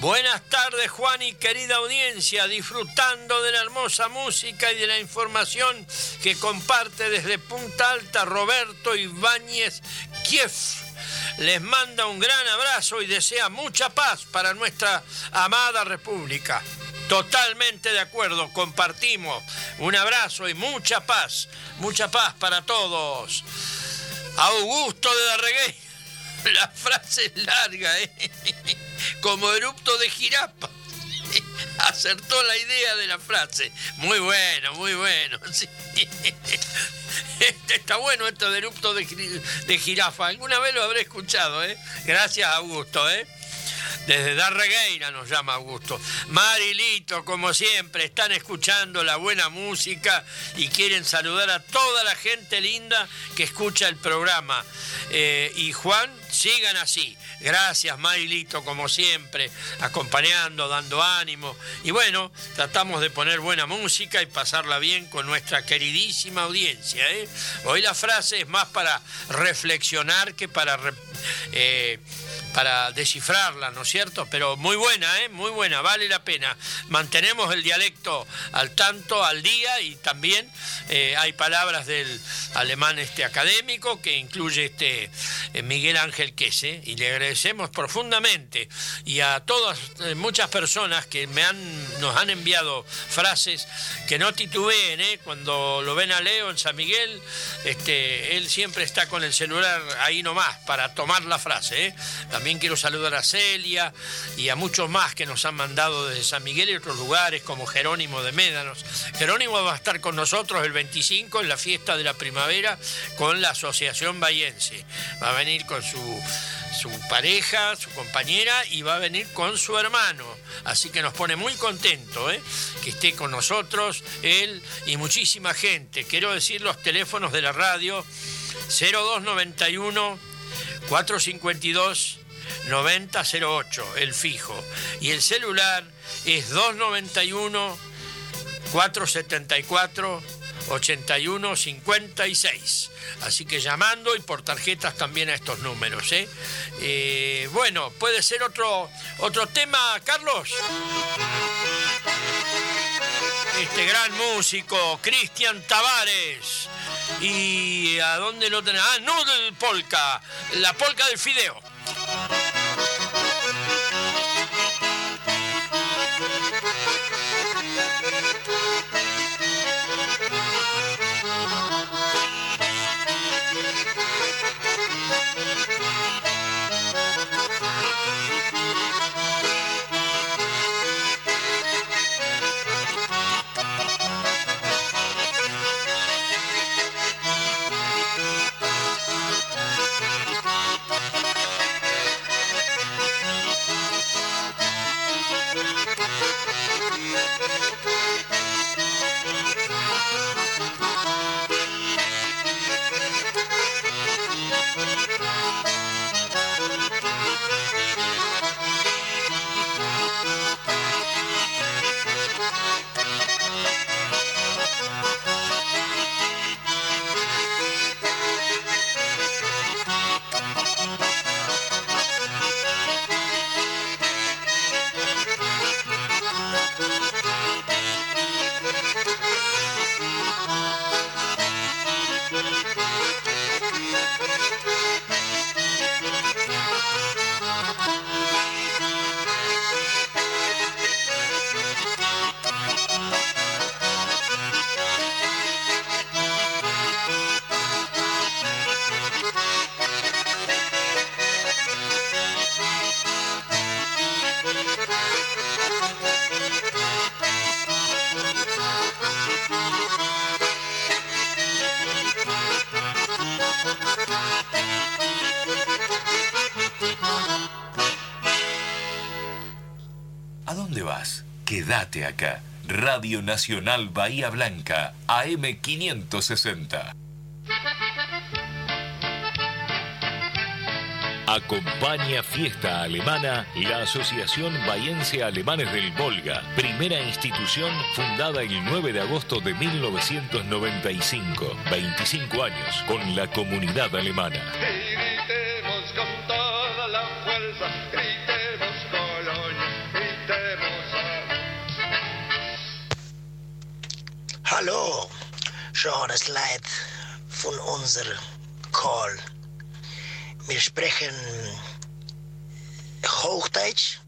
[SPEAKER 2] Buenas tardes Juan y querida audiencia, disfrutando de la hermosa música y de la información que comparte desde Punta Alta Roberto Ibáñez Kiev. Les manda un gran abrazo y desea mucha paz para nuestra amada república. Totalmente de acuerdo, compartimos. Un abrazo y mucha paz, mucha paz para todos. Augusto de Darreguey, la frase es larga, ¿eh? como erupto de jirapa. Acertó la idea de la frase. Muy bueno, muy bueno. Está bueno esto de erupto de, de jirafa. Alguna vez lo habré escuchado, ¿eh? Gracias, Augusto, ¿eh? Desde Darregueira nos llama Augusto. Marilito, como siempre, están escuchando la buena música y quieren saludar a toda la gente linda que escucha el programa. Eh, y Juan, sigan así. Gracias, Marilito, como siempre, acompañando, dando ánimo. Y bueno, tratamos de poner buena música y pasarla bien con nuestra queridísima audiencia. ¿eh? Hoy la frase es más para reflexionar que para... Eh, para descifrarla, ¿no es cierto? Pero muy buena, ¿eh? Muy buena, vale la pena. Mantenemos el dialecto al tanto, al día, y también eh, hay palabras del alemán este académico que incluye este eh, Miguel Ángel Quese, y le agradecemos profundamente. Y a todas, eh, muchas personas que me han, nos han enviado frases que no titubeen, ¿eh? Cuando lo ven a Leo en San Miguel, este, él siempre está con el celular ahí nomás para tomar la frase, ¿eh? También quiero saludar a Celia y a muchos más que nos han mandado desde San Miguel y otros lugares, como Jerónimo de Médanos. Jerónimo va a estar con nosotros el 25 en la fiesta de la primavera con la Asociación Bayense. Va a venir con su, su pareja, su compañera y va a venir con su hermano. Así que nos pone muy contento ¿eh? que esté con nosotros él y muchísima gente. Quiero decir los teléfonos de la radio 0291 452 9008, el fijo. Y el celular es 291 474 8156. Así que llamando y por tarjetas también a estos números. ¿eh? Eh, bueno, puede ser otro, otro tema, Carlos. este gran músico, Cristian Tavares. ¿Y a dónde lo tenés? Ah, Noodle Polka, la polka del fideo.
[SPEAKER 1] Quédate acá. Radio Nacional Bahía Blanca, AM560. Acompaña Fiesta Alemana la Asociación Bahiense Alemanes del Volga, primera institución fundada el 9 de agosto de 1995, 25 años con la comunidad alemana.
[SPEAKER 7] Con toda la fuerza,
[SPEAKER 3] Hallo, Johannes Leid von unser Call. Wir sprechen Hochdeutsch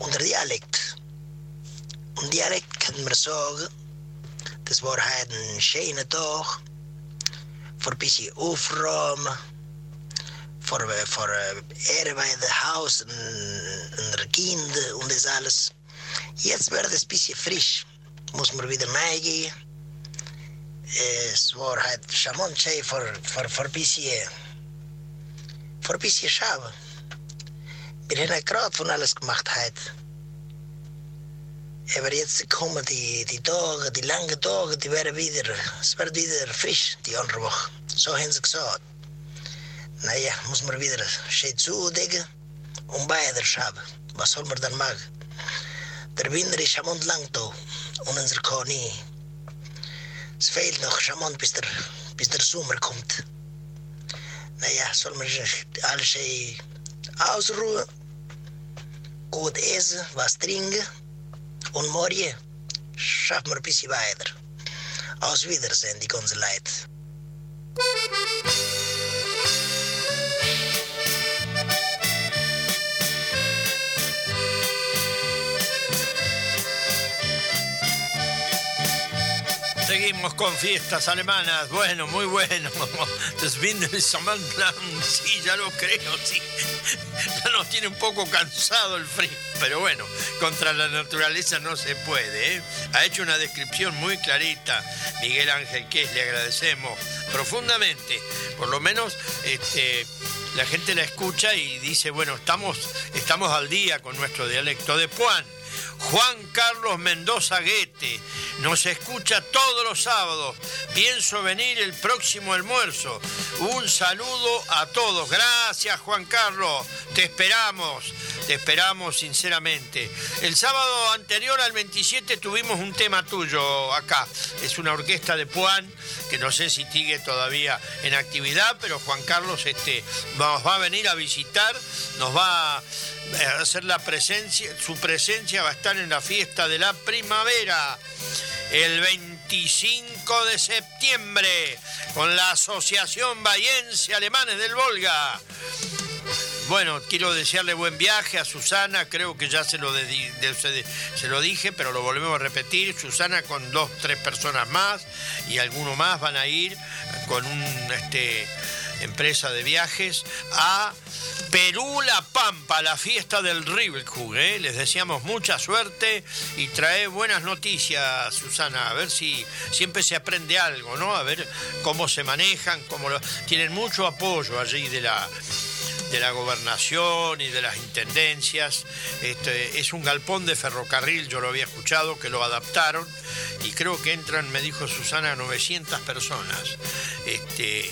[SPEAKER 3] und Dialekt. Und Dialekt kann man sagen, das war heute ein schöner Tag, für ein bisschen aufräumen, für, für Arbeit, Haus und, und der Kinder und das alles. Jetzt wird es ein bisschen frisch, muss man wieder reingehen. Es war halt charmant schön für, für, für ein bisschen, für ein bisschen schauen. Wir haben gerade von alles gemacht heute. Aber jetzt kommen die, die Tage, die langen Tage, die werden wieder, es wird wieder frisch, die andere Woche. So haben sie gesagt. Naja, muss man wieder schön zudecken und beide schauen. Was soll man dann machen? Der Winter ist am lang da und unser kann nie. Es fehlt noch charmant, bis der, bis der Sommer kommt. Naja, soll man alles schön ausruhen, gut essen, was trinken und morgen schaffen wir ein bisschen weiter. Aus Wiedersehen, die ganze Leute.
[SPEAKER 2] Seguimos con fiestas alemanas. Bueno, muy bueno. Das Wintersammerplan, sí, ya lo creo, sí. Ya nos tiene un poco cansado el frío. Pero bueno, contra la naturaleza no se puede. ¿eh? Ha hecho una descripción muy clarita Miguel Ángel que le agradecemos profundamente. Por lo menos este, la gente la escucha y dice, bueno, estamos, estamos al día con nuestro dialecto de Puan. Juan Carlos Mendoza Guete nos escucha todos los sábados. Pienso venir el próximo almuerzo. Un saludo a todos. Gracias Juan Carlos. Te esperamos. Te esperamos sinceramente. El sábado anterior al 27 tuvimos un tema tuyo acá. Es una orquesta de Puan que no sé si sigue todavía en actividad, pero Juan Carlos este, nos va a venir a visitar, nos va a hacer la presencia, su presencia va a estar en la fiesta de la primavera el 25 de septiembre con la Asociación Bayense Alemanes del Volga. Bueno, quiero desearle buen viaje a Susana, creo que ya se lo, se lo dije, pero lo volvemos a repetir. Susana con dos, tres personas más y alguno más van a ir con una este, empresa de viajes a Perú La Pampa, la fiesta del Rivelhug. ¿eh? Les deseamos mucha suerte y trae buenas noticias, Susana. A ver si siempre se aprende algo, ¿no? A ver cómo se manejan, cómo lo... tienen mucho apoyo allí de la de la gobernación y de las intendencias. Este, es un galpón de ferrocarril, yo lo había escuchado, que lo adaptaron y creo que entran, me dijo Susana, 900 personas. Este,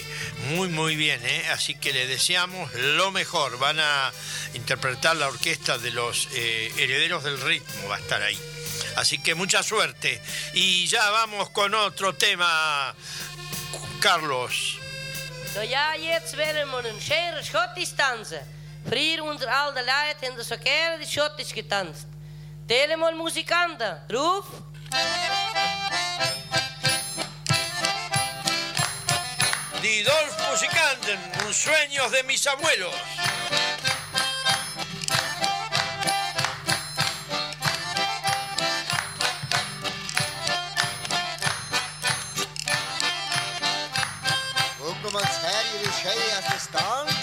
[SPEAKER 2] muy, muy bien, ¿eh? así que le deseamos lo mejor. Van a interpretar la orquesta de los eh, herederos del ritmo, va a estar ahí. Así que mucha suerte. Y ya vamos con otro tema, Carlos.
[SPEAKER 8] So ja, jetzt werden wir einen schönen Schottisch tanzen. Früher unter all den Leuten haben so gerne die Schottisch getanzt. Tele mal Musikanten, ruf!
[SPEAKER 2] Die Dolph Musikanten, un sueños de mis abuelos. man ser i den skeiaste.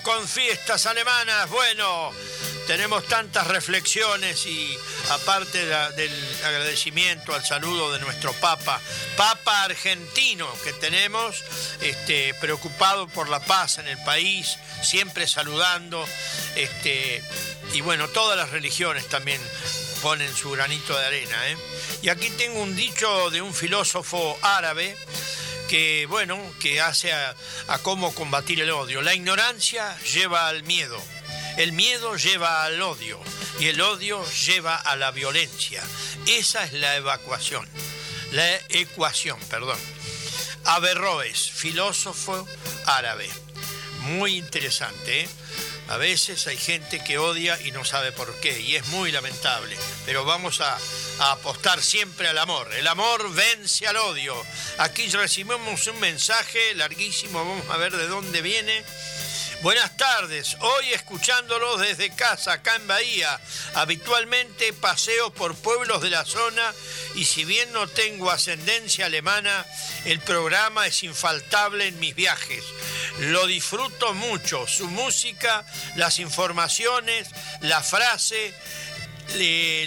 [SPEAKER 2] Con fiestas alemanas. Bueno, tenemos tantas reflexiones y aparte del agradecimiento al saludo de nuestro Papa, Papa argentino que tenemos, este, preocupado por la paz en el país, siempre saludando, este, y bueno, todas las religiones también ponen su granito de arena. ¿eh? Y aquí tengo un dicho de un filósofo árabe que, bueno, que hace a cómo combatir el odio. La ignorancia lleva al miedo. El miedo lleva al odio y el odio lleva a la violencia. Esa es la evacuación, la ecuación, perdón. Averroes, filósofo árabe. Muy interesante, ¿eh? A veces hay gente que odia y no sabe por qué, y es muy lamentable. Pero vamos a, a apostar siempre al amor. El amor vence al odio. Aquí recibimos un mensaje larguísimo, vamos a ver de dónde viene. Buenas tardes, hoy escuchándolos desde casa, acá en Bahía. Habitualmente paseo por pueblos de la zona y si bien no tengo ascendencia alemana, el programa es infaltable en mis viajes. Lo disfruto mucho, su música, las informaciones, la frase,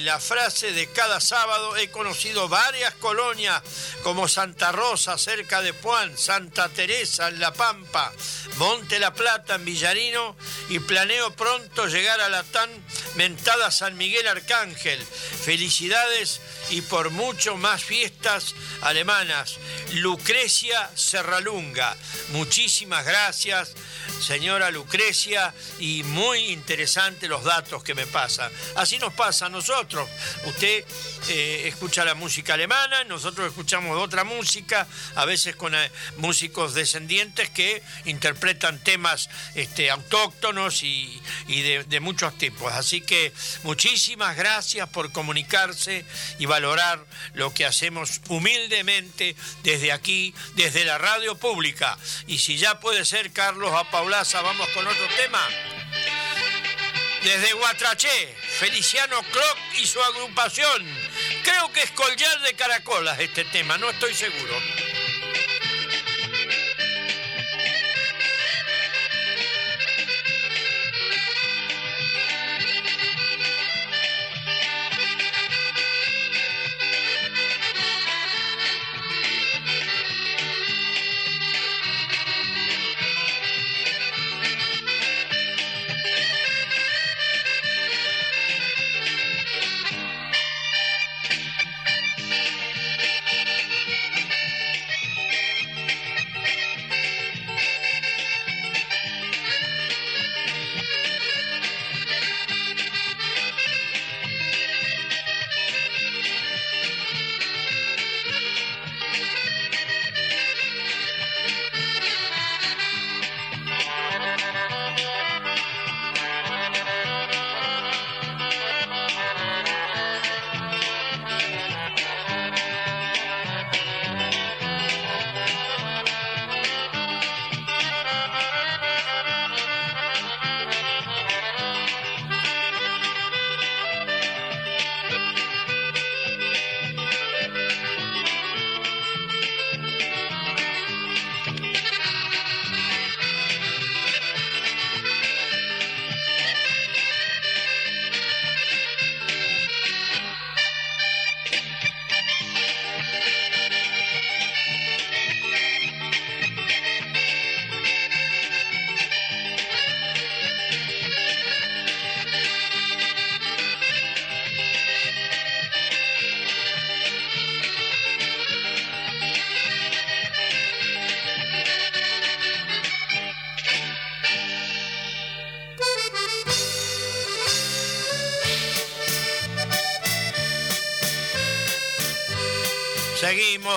[SPEAKER 2] la frase de cada sábado. He conocido varias colonias como Santa Rosa cerca de Puan, Santa Teresa en La Pampa, Monte La Plata en Villarino y planeo pronto llegar a la tan mentada San Miguel Arcángel. Felicidades y por mucho más fiestas alemanas. Lucrecia Serralunga. Muchísimas gracias, señora Lucrecia, y muy interesante los datos que me pasan. Así nos a nosotros. Usted eh, escucha la música alemana, nosotros escuchamos otra música, a veces con eh, músicos descendientes que interpretan temas este, autóctonos y, de, muchos tipos. Así que muchísimas gracias por comunicarse y valorar lo que hacemos humildemente desde aquí, desde la radio pública. Y si ya puede ser, Carlos Apaulaza, vamos con otro tema. Desde Guatraché, Feliciano Clock y su agrupación. Creo que es Collar de Caracolas este tema, no estoy seguro.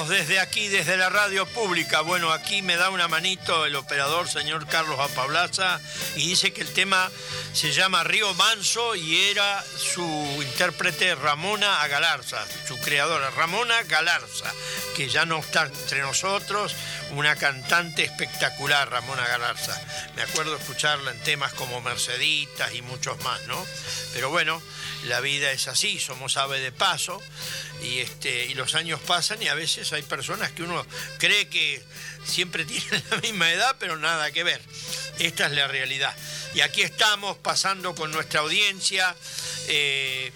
[SPEAKER 2] Desde aquí, desde la radio pública. Bueno, aquí me da una manito el operador, señor Carlos Apablaza, y dice que el tema se llama Río Manso y era su intérprete Ramona Galarza, su creadora, Ramona Galarza, que ya no está entre nosotros, una cantante espectacular, Ramona Galarza. Me acuerdo escucharla en temas como Merceditas y muchos más, ¿no? Pero bueno, la vida es así, somos ave de paso y, este, y los años pasan y a veces hay personas que uno cree que siempre tienen la misma edad, pero nada que ver. Esta es la realidad. Y aquí estamos pasando con nuestra audiencia. eh,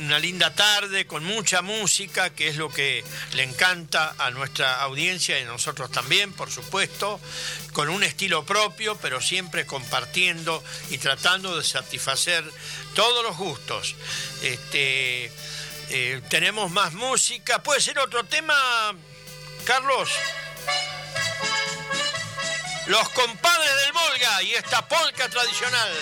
[SPEAKER 2] una linda tarde con mucha música, que es lo que le encanta a nuestra audiencia y a nosotros también, por supuesto, con un estilo propio, pero siempre compartiendo y tratando de satisfacer todos los gustos. Este, eh, tenemos más música, puede ser otro tema, Carlos. Los compadres del Volga y esta polca tradicional.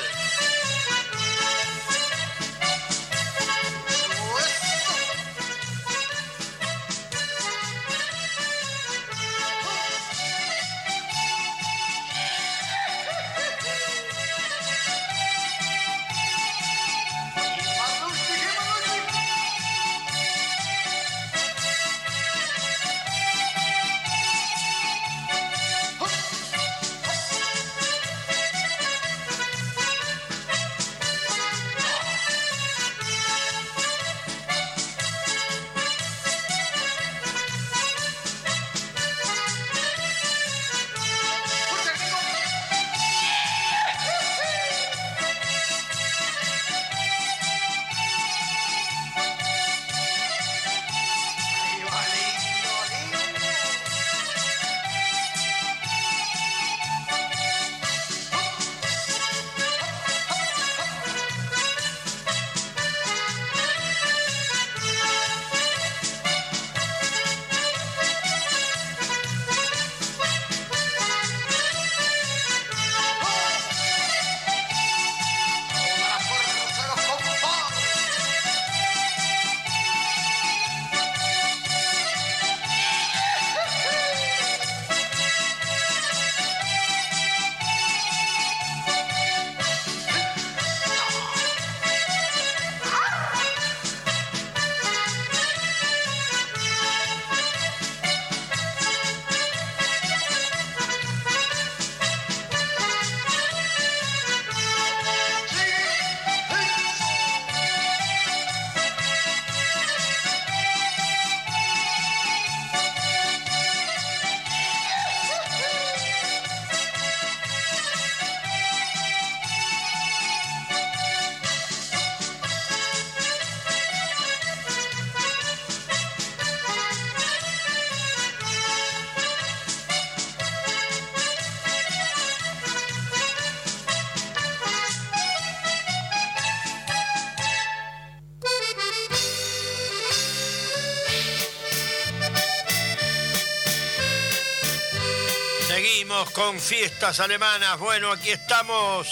[SPEAKER 2] Con fiestas alemanas. Bueno, aquí estamos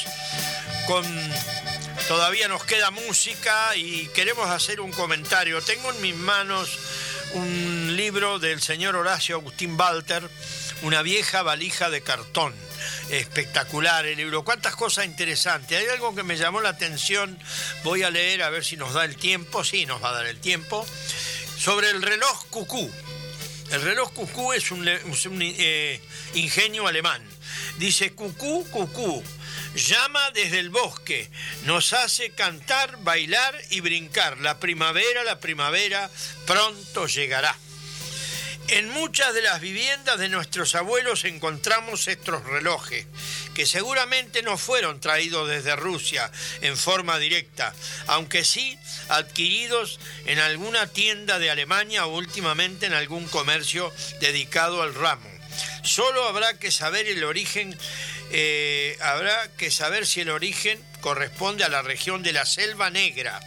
[SPEAKER 2] con... Todavía nos queda música y queremos hacer un comentario. Tengo en mis manos un libro del señor Horacio Agustín Walter, Una vieja valija de cartón. Espectacular el libro. Cuántas cosas interesantes. Hay algo que me llamó la atención. Voy a leer a ver si nos da el tiempo. Sí, nos va a dar el tiempo. Sobre el reloj cucú. El reloj cucú es un, le- es un, eh, ingenio alemán. Dice cucú, cucú. Llama desde el bosque, nos hace cantar, bailar y brincar. La primavera, la primavera pronto llegará. En muchas de las viviendas de nuestros abuelos encontramos estos relojes, que seguramente no fueron traídos desde Rusia en forma directa, aunque sí adquiridos en alguna tienda de Alemania o últimamente en algún comercio dedicado al ramo. Solo habrá que saber el origen, eh, habrá que saber si el origen corresponde a la región de la Selva Negra.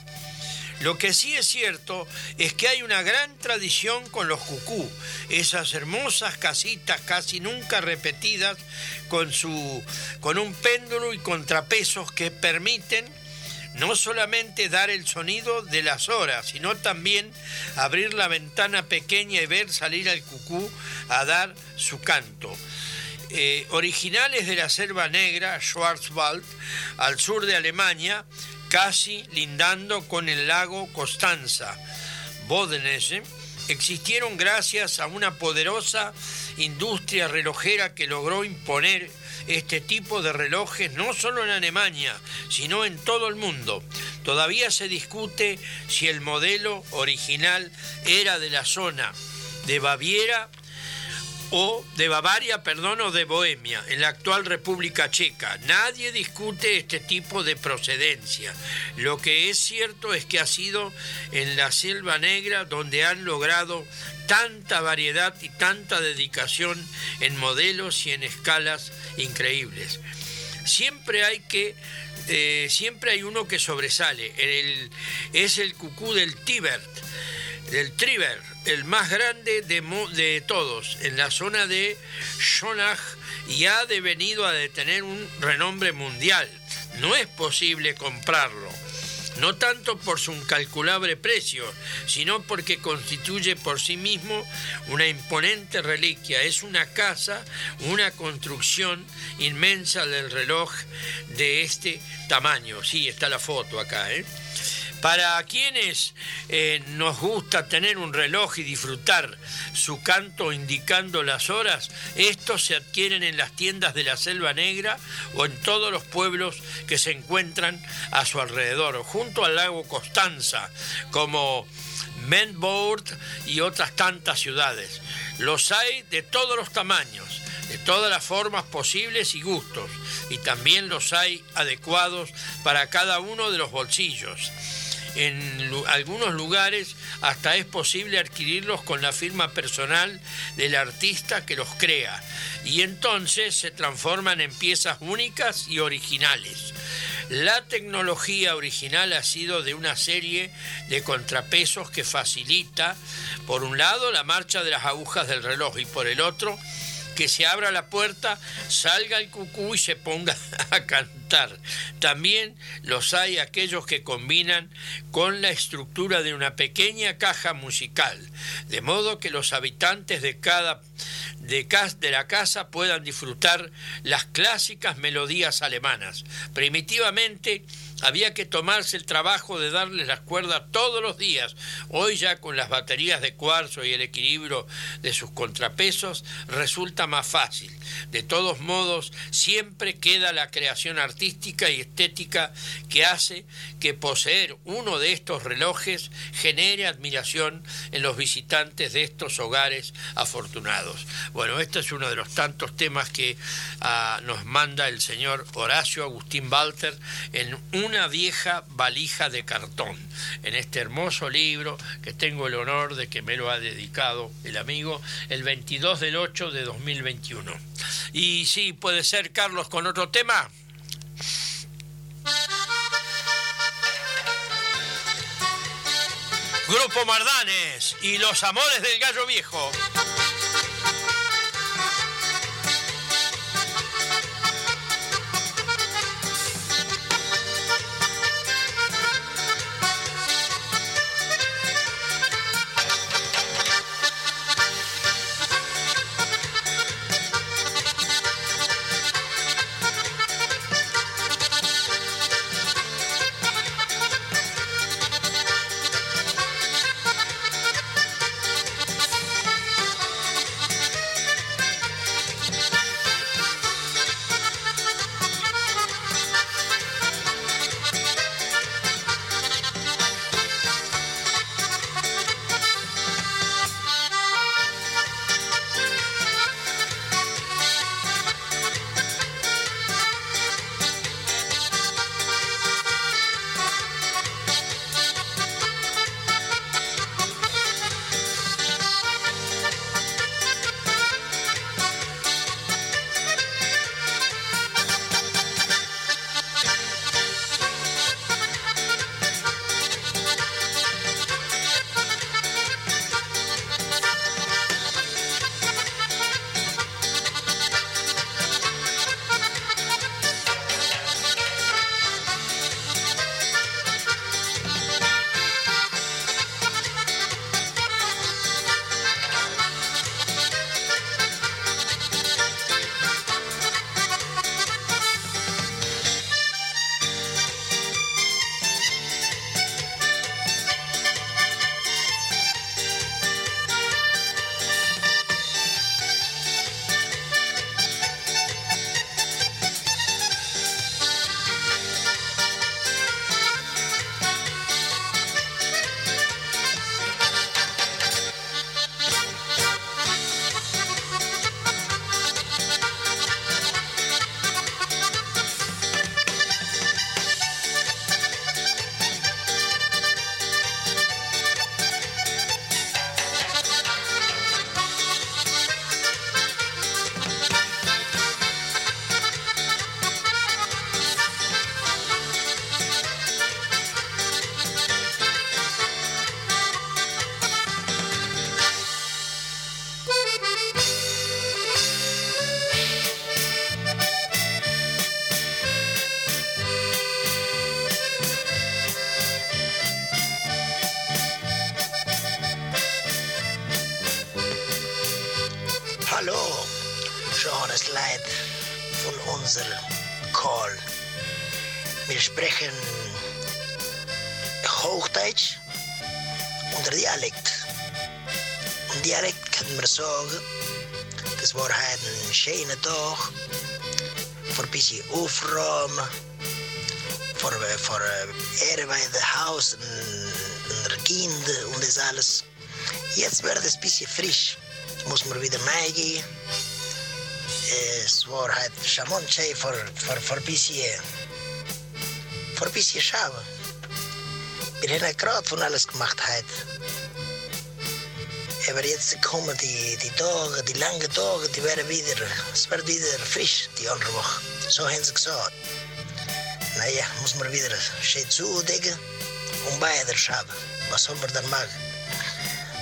[SPEAKER 2] Lo que sí es cierto es que hay una gran tradición con los cucú, esas hermosas casitas casi nunca repetidas con, su, con un péndulo y contrapesos que permiten no solamente dar el sonido de las horas, sino también abrir la ventana pequeña y ver salir al cucú a dar su canto. Eh, originales de la selva negra, Schwarzwald, al sur de Alemania, casi lindando con el lago Constanza, Bodenese, existieron gracias a una poderosa industria relojera que logró imponer este tipo de relojes no solo en Alemania, sino en todo el mundo. Todavía se discute si el modelo original era de la zona de Baviera o de Bavaria, perdón, o de Bohemia, en la actual República Checa. Nadie discute este tipo de procedencia. Lo que es cierto es que ha sido en la Selva Negra donde han logrado tanta variedad y tanta dedicación en modelos y en escalas increíbles. Siempre hay que eh, siempre hay uno que sobresale. Es el cucú del Tibert, del Triber, el más grande de, todos en la zona de Shonach y ha devenido a tener un renombre mundial. No es posible comprarlo no tanto por su incalculable precio, sino porque constituye por sí mismo una imponente reliquia. Es una casa, una construcción inmensa del reloj de este tamaño. Sí, está la foto acá, ¿eh? Para quienes eh, nos gusta tener un reloj y disfrutar su canto indicando las horas, estos se adquieren en las tiendas de la Selva Negra o en todos los pueblos que se encuentran a su alrededor, junto al lago Constanza, como Menbourg y otras tantas ciudades. Los hay de todos los tamaños, de todas las formas posibles y gustos, y también los hay adecuados para cada uno de los bolsillos. En algunos lugares hasta es posible adquirirlos con la firma personal del artista que los crea y entonces se transforman en piezas únicas y originales. La tecnología original ha sido de una serie de contrapesos que facilita, por un lado, la marcha de las agujas del reloj y por el otro, que se abra la puerta, salga el cucú y se ponga a cantar. También los hay aquellos que combinan con la estructura de una pequeña caja musical, de modo que los habitantes de cada de, de la casa puedan disfrutar las clásicas melodías alemanas. Primitivamente, había que tomarse el trabajo de darles las cuerdas todos los días. Hoy ya con las baterías de cuarzo y el equilibrio de sus contrapesos resulta más fácil. De todos modos, siempre queda la creación artística y estética que hace que poseer uno de estos relojes genere admiración en los visitantes de estos hogares afortunados. Bueno, este es uno de los tantos temas que ah, nos manda el señor Horacio Agustín Walter en una vieja valija de cartón, en este hermoso libro que tengo el honor de que me lo ha dedicado el amigo el 22 del 8 de 2021. Y sí, puede ser, Carlos, con otro tema. Grupo Mardanes y los amores del gallo viejo.
[SPEAKER 3] Jetzt wird es ein bisschen frisch. Muss man wieder meegehen. Es war halt Chamonche voor, voor, voor een beetje. Voor een beetje schauen. Wir haben gerade von alles gemacht heute. Aber jetzt kommen die, die Tage, die langen Tage, die werden wieder, es wird wieder frisch, die andere Woche. So haben sie gesagt. Naja, muss man wieder schön zudecken und beide schauen. Was soll man dann machen?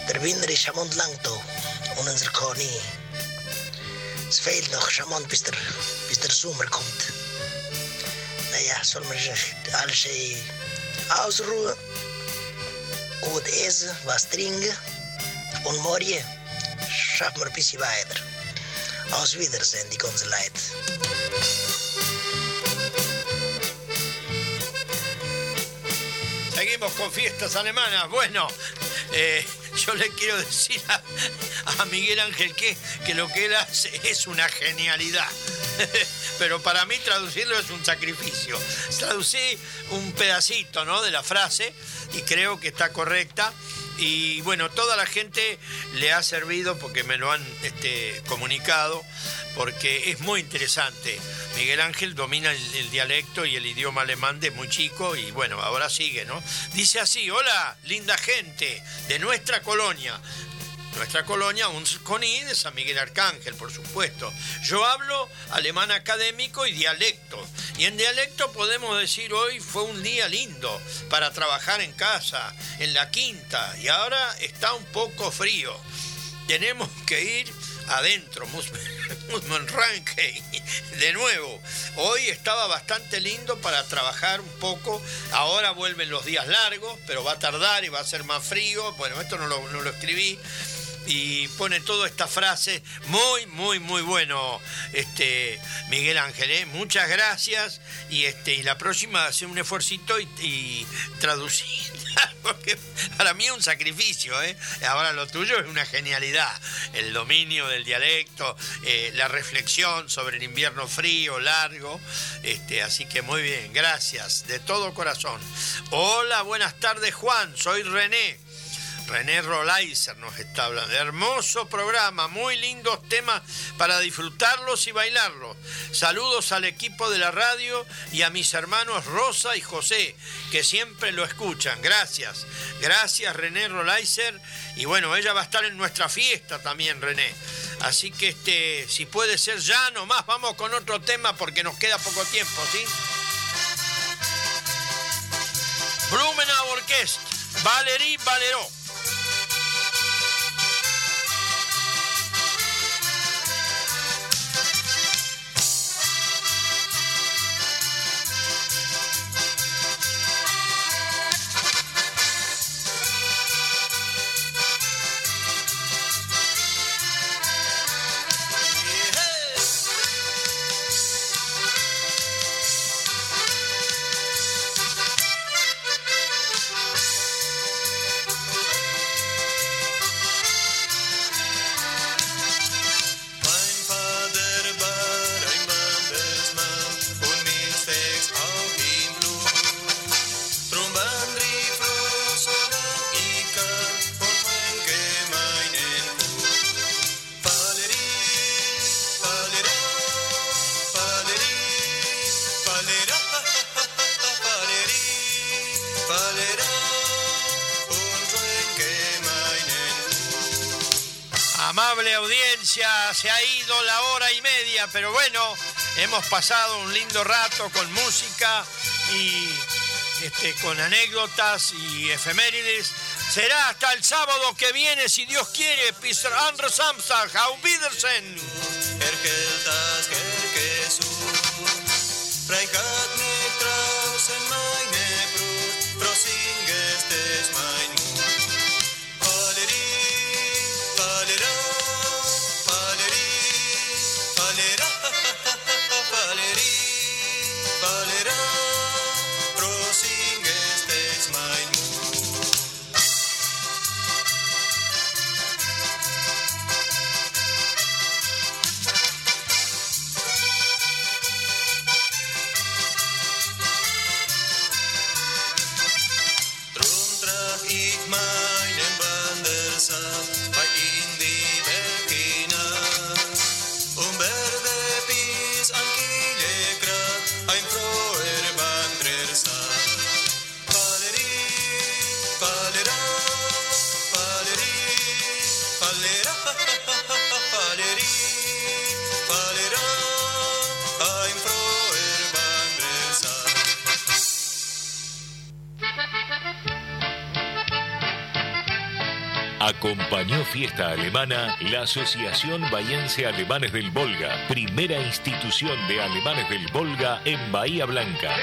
[SPEAKER 3] Der Winter ist am lang da und unser. Es Wiedersehen.
[SPEAKER 2] Seguimos con fiestas alemanas. Bueno, eh, yo le quiero decir a, a, Miguel Ángel que, que lo que él hace es una genialidad. Pero para mí traducirlo es un sacrificio. Traducí un pedacito ¿no? de la frase y creo que está correcta. Y bueno, toda la gente le ha servido porque me lo han este, comunicado, porque es muy interesante. Miguel Ángel domina el, dialecto y el idioma alemán de muy chico y bueno, ahora sigue, ¿no? Dice así, hola, linda gente de nuestra colonia. Nuestra colonia, un CONI de San Miguel Arcángel, por supuesto. Yo hablo alemán académico y dialecto. Y en dialecto podemos decir hoy fue un día lindo para trabajar en casa, en la quinta, y ahora está un poco frío. Tenemos que ir adentro, de nuevo. Hoy estaba bastante lindo para trabajar un poco. Ahora vuelven los días largos, pero va a tardar y va a ser más frío. Bueno, esto no lo, no lo escribí y pone toda esta frase muy, muy, muy bueno, este Miguel Ángel, ¿eh? muchas gracias y este y la próxima hace un esfuercito y, y traducir, porque para mí es un sacrificio, ¿eh? ahora lo tuyo es una genialidad, el dominio del dialecto, eh, la reflexión sobre el invierno frío, largo, este, así que muy bien, gracias, de todo corazón. Hola, buenas tardes Juan, soy René. René Rolaiser nos está hablando. Hermoso programa, muy lindos temas para disfrutarlos y bailarlos. Saludos al equipo de la radio y a mis hermanos Rosa y José, que siempre lo escuchan. Gracias. Gracias René Rolaiser. Y bueno, ella va a estar en nuestra fiesta también, René. Así que este, si puede ser ya nomás, vamos con otro tema porque nos queda poco tiempo, ¿sí? Blumenau Orquest, Valerie Valero. Se ha ido la hora y media, pero bueno, hemos pasado un lindo rato con música y este, con anécdotas y efemérides. Será hasta el sábado que viene, si Dios quiere. Pister Andro Samstag, Auf Wiedersehen.
[SPEAKER 1] Fiesta Alemana la Asociación Bahiense Alemanes del Volga, primera institución de alemanes del Volga en Bahía Blanca.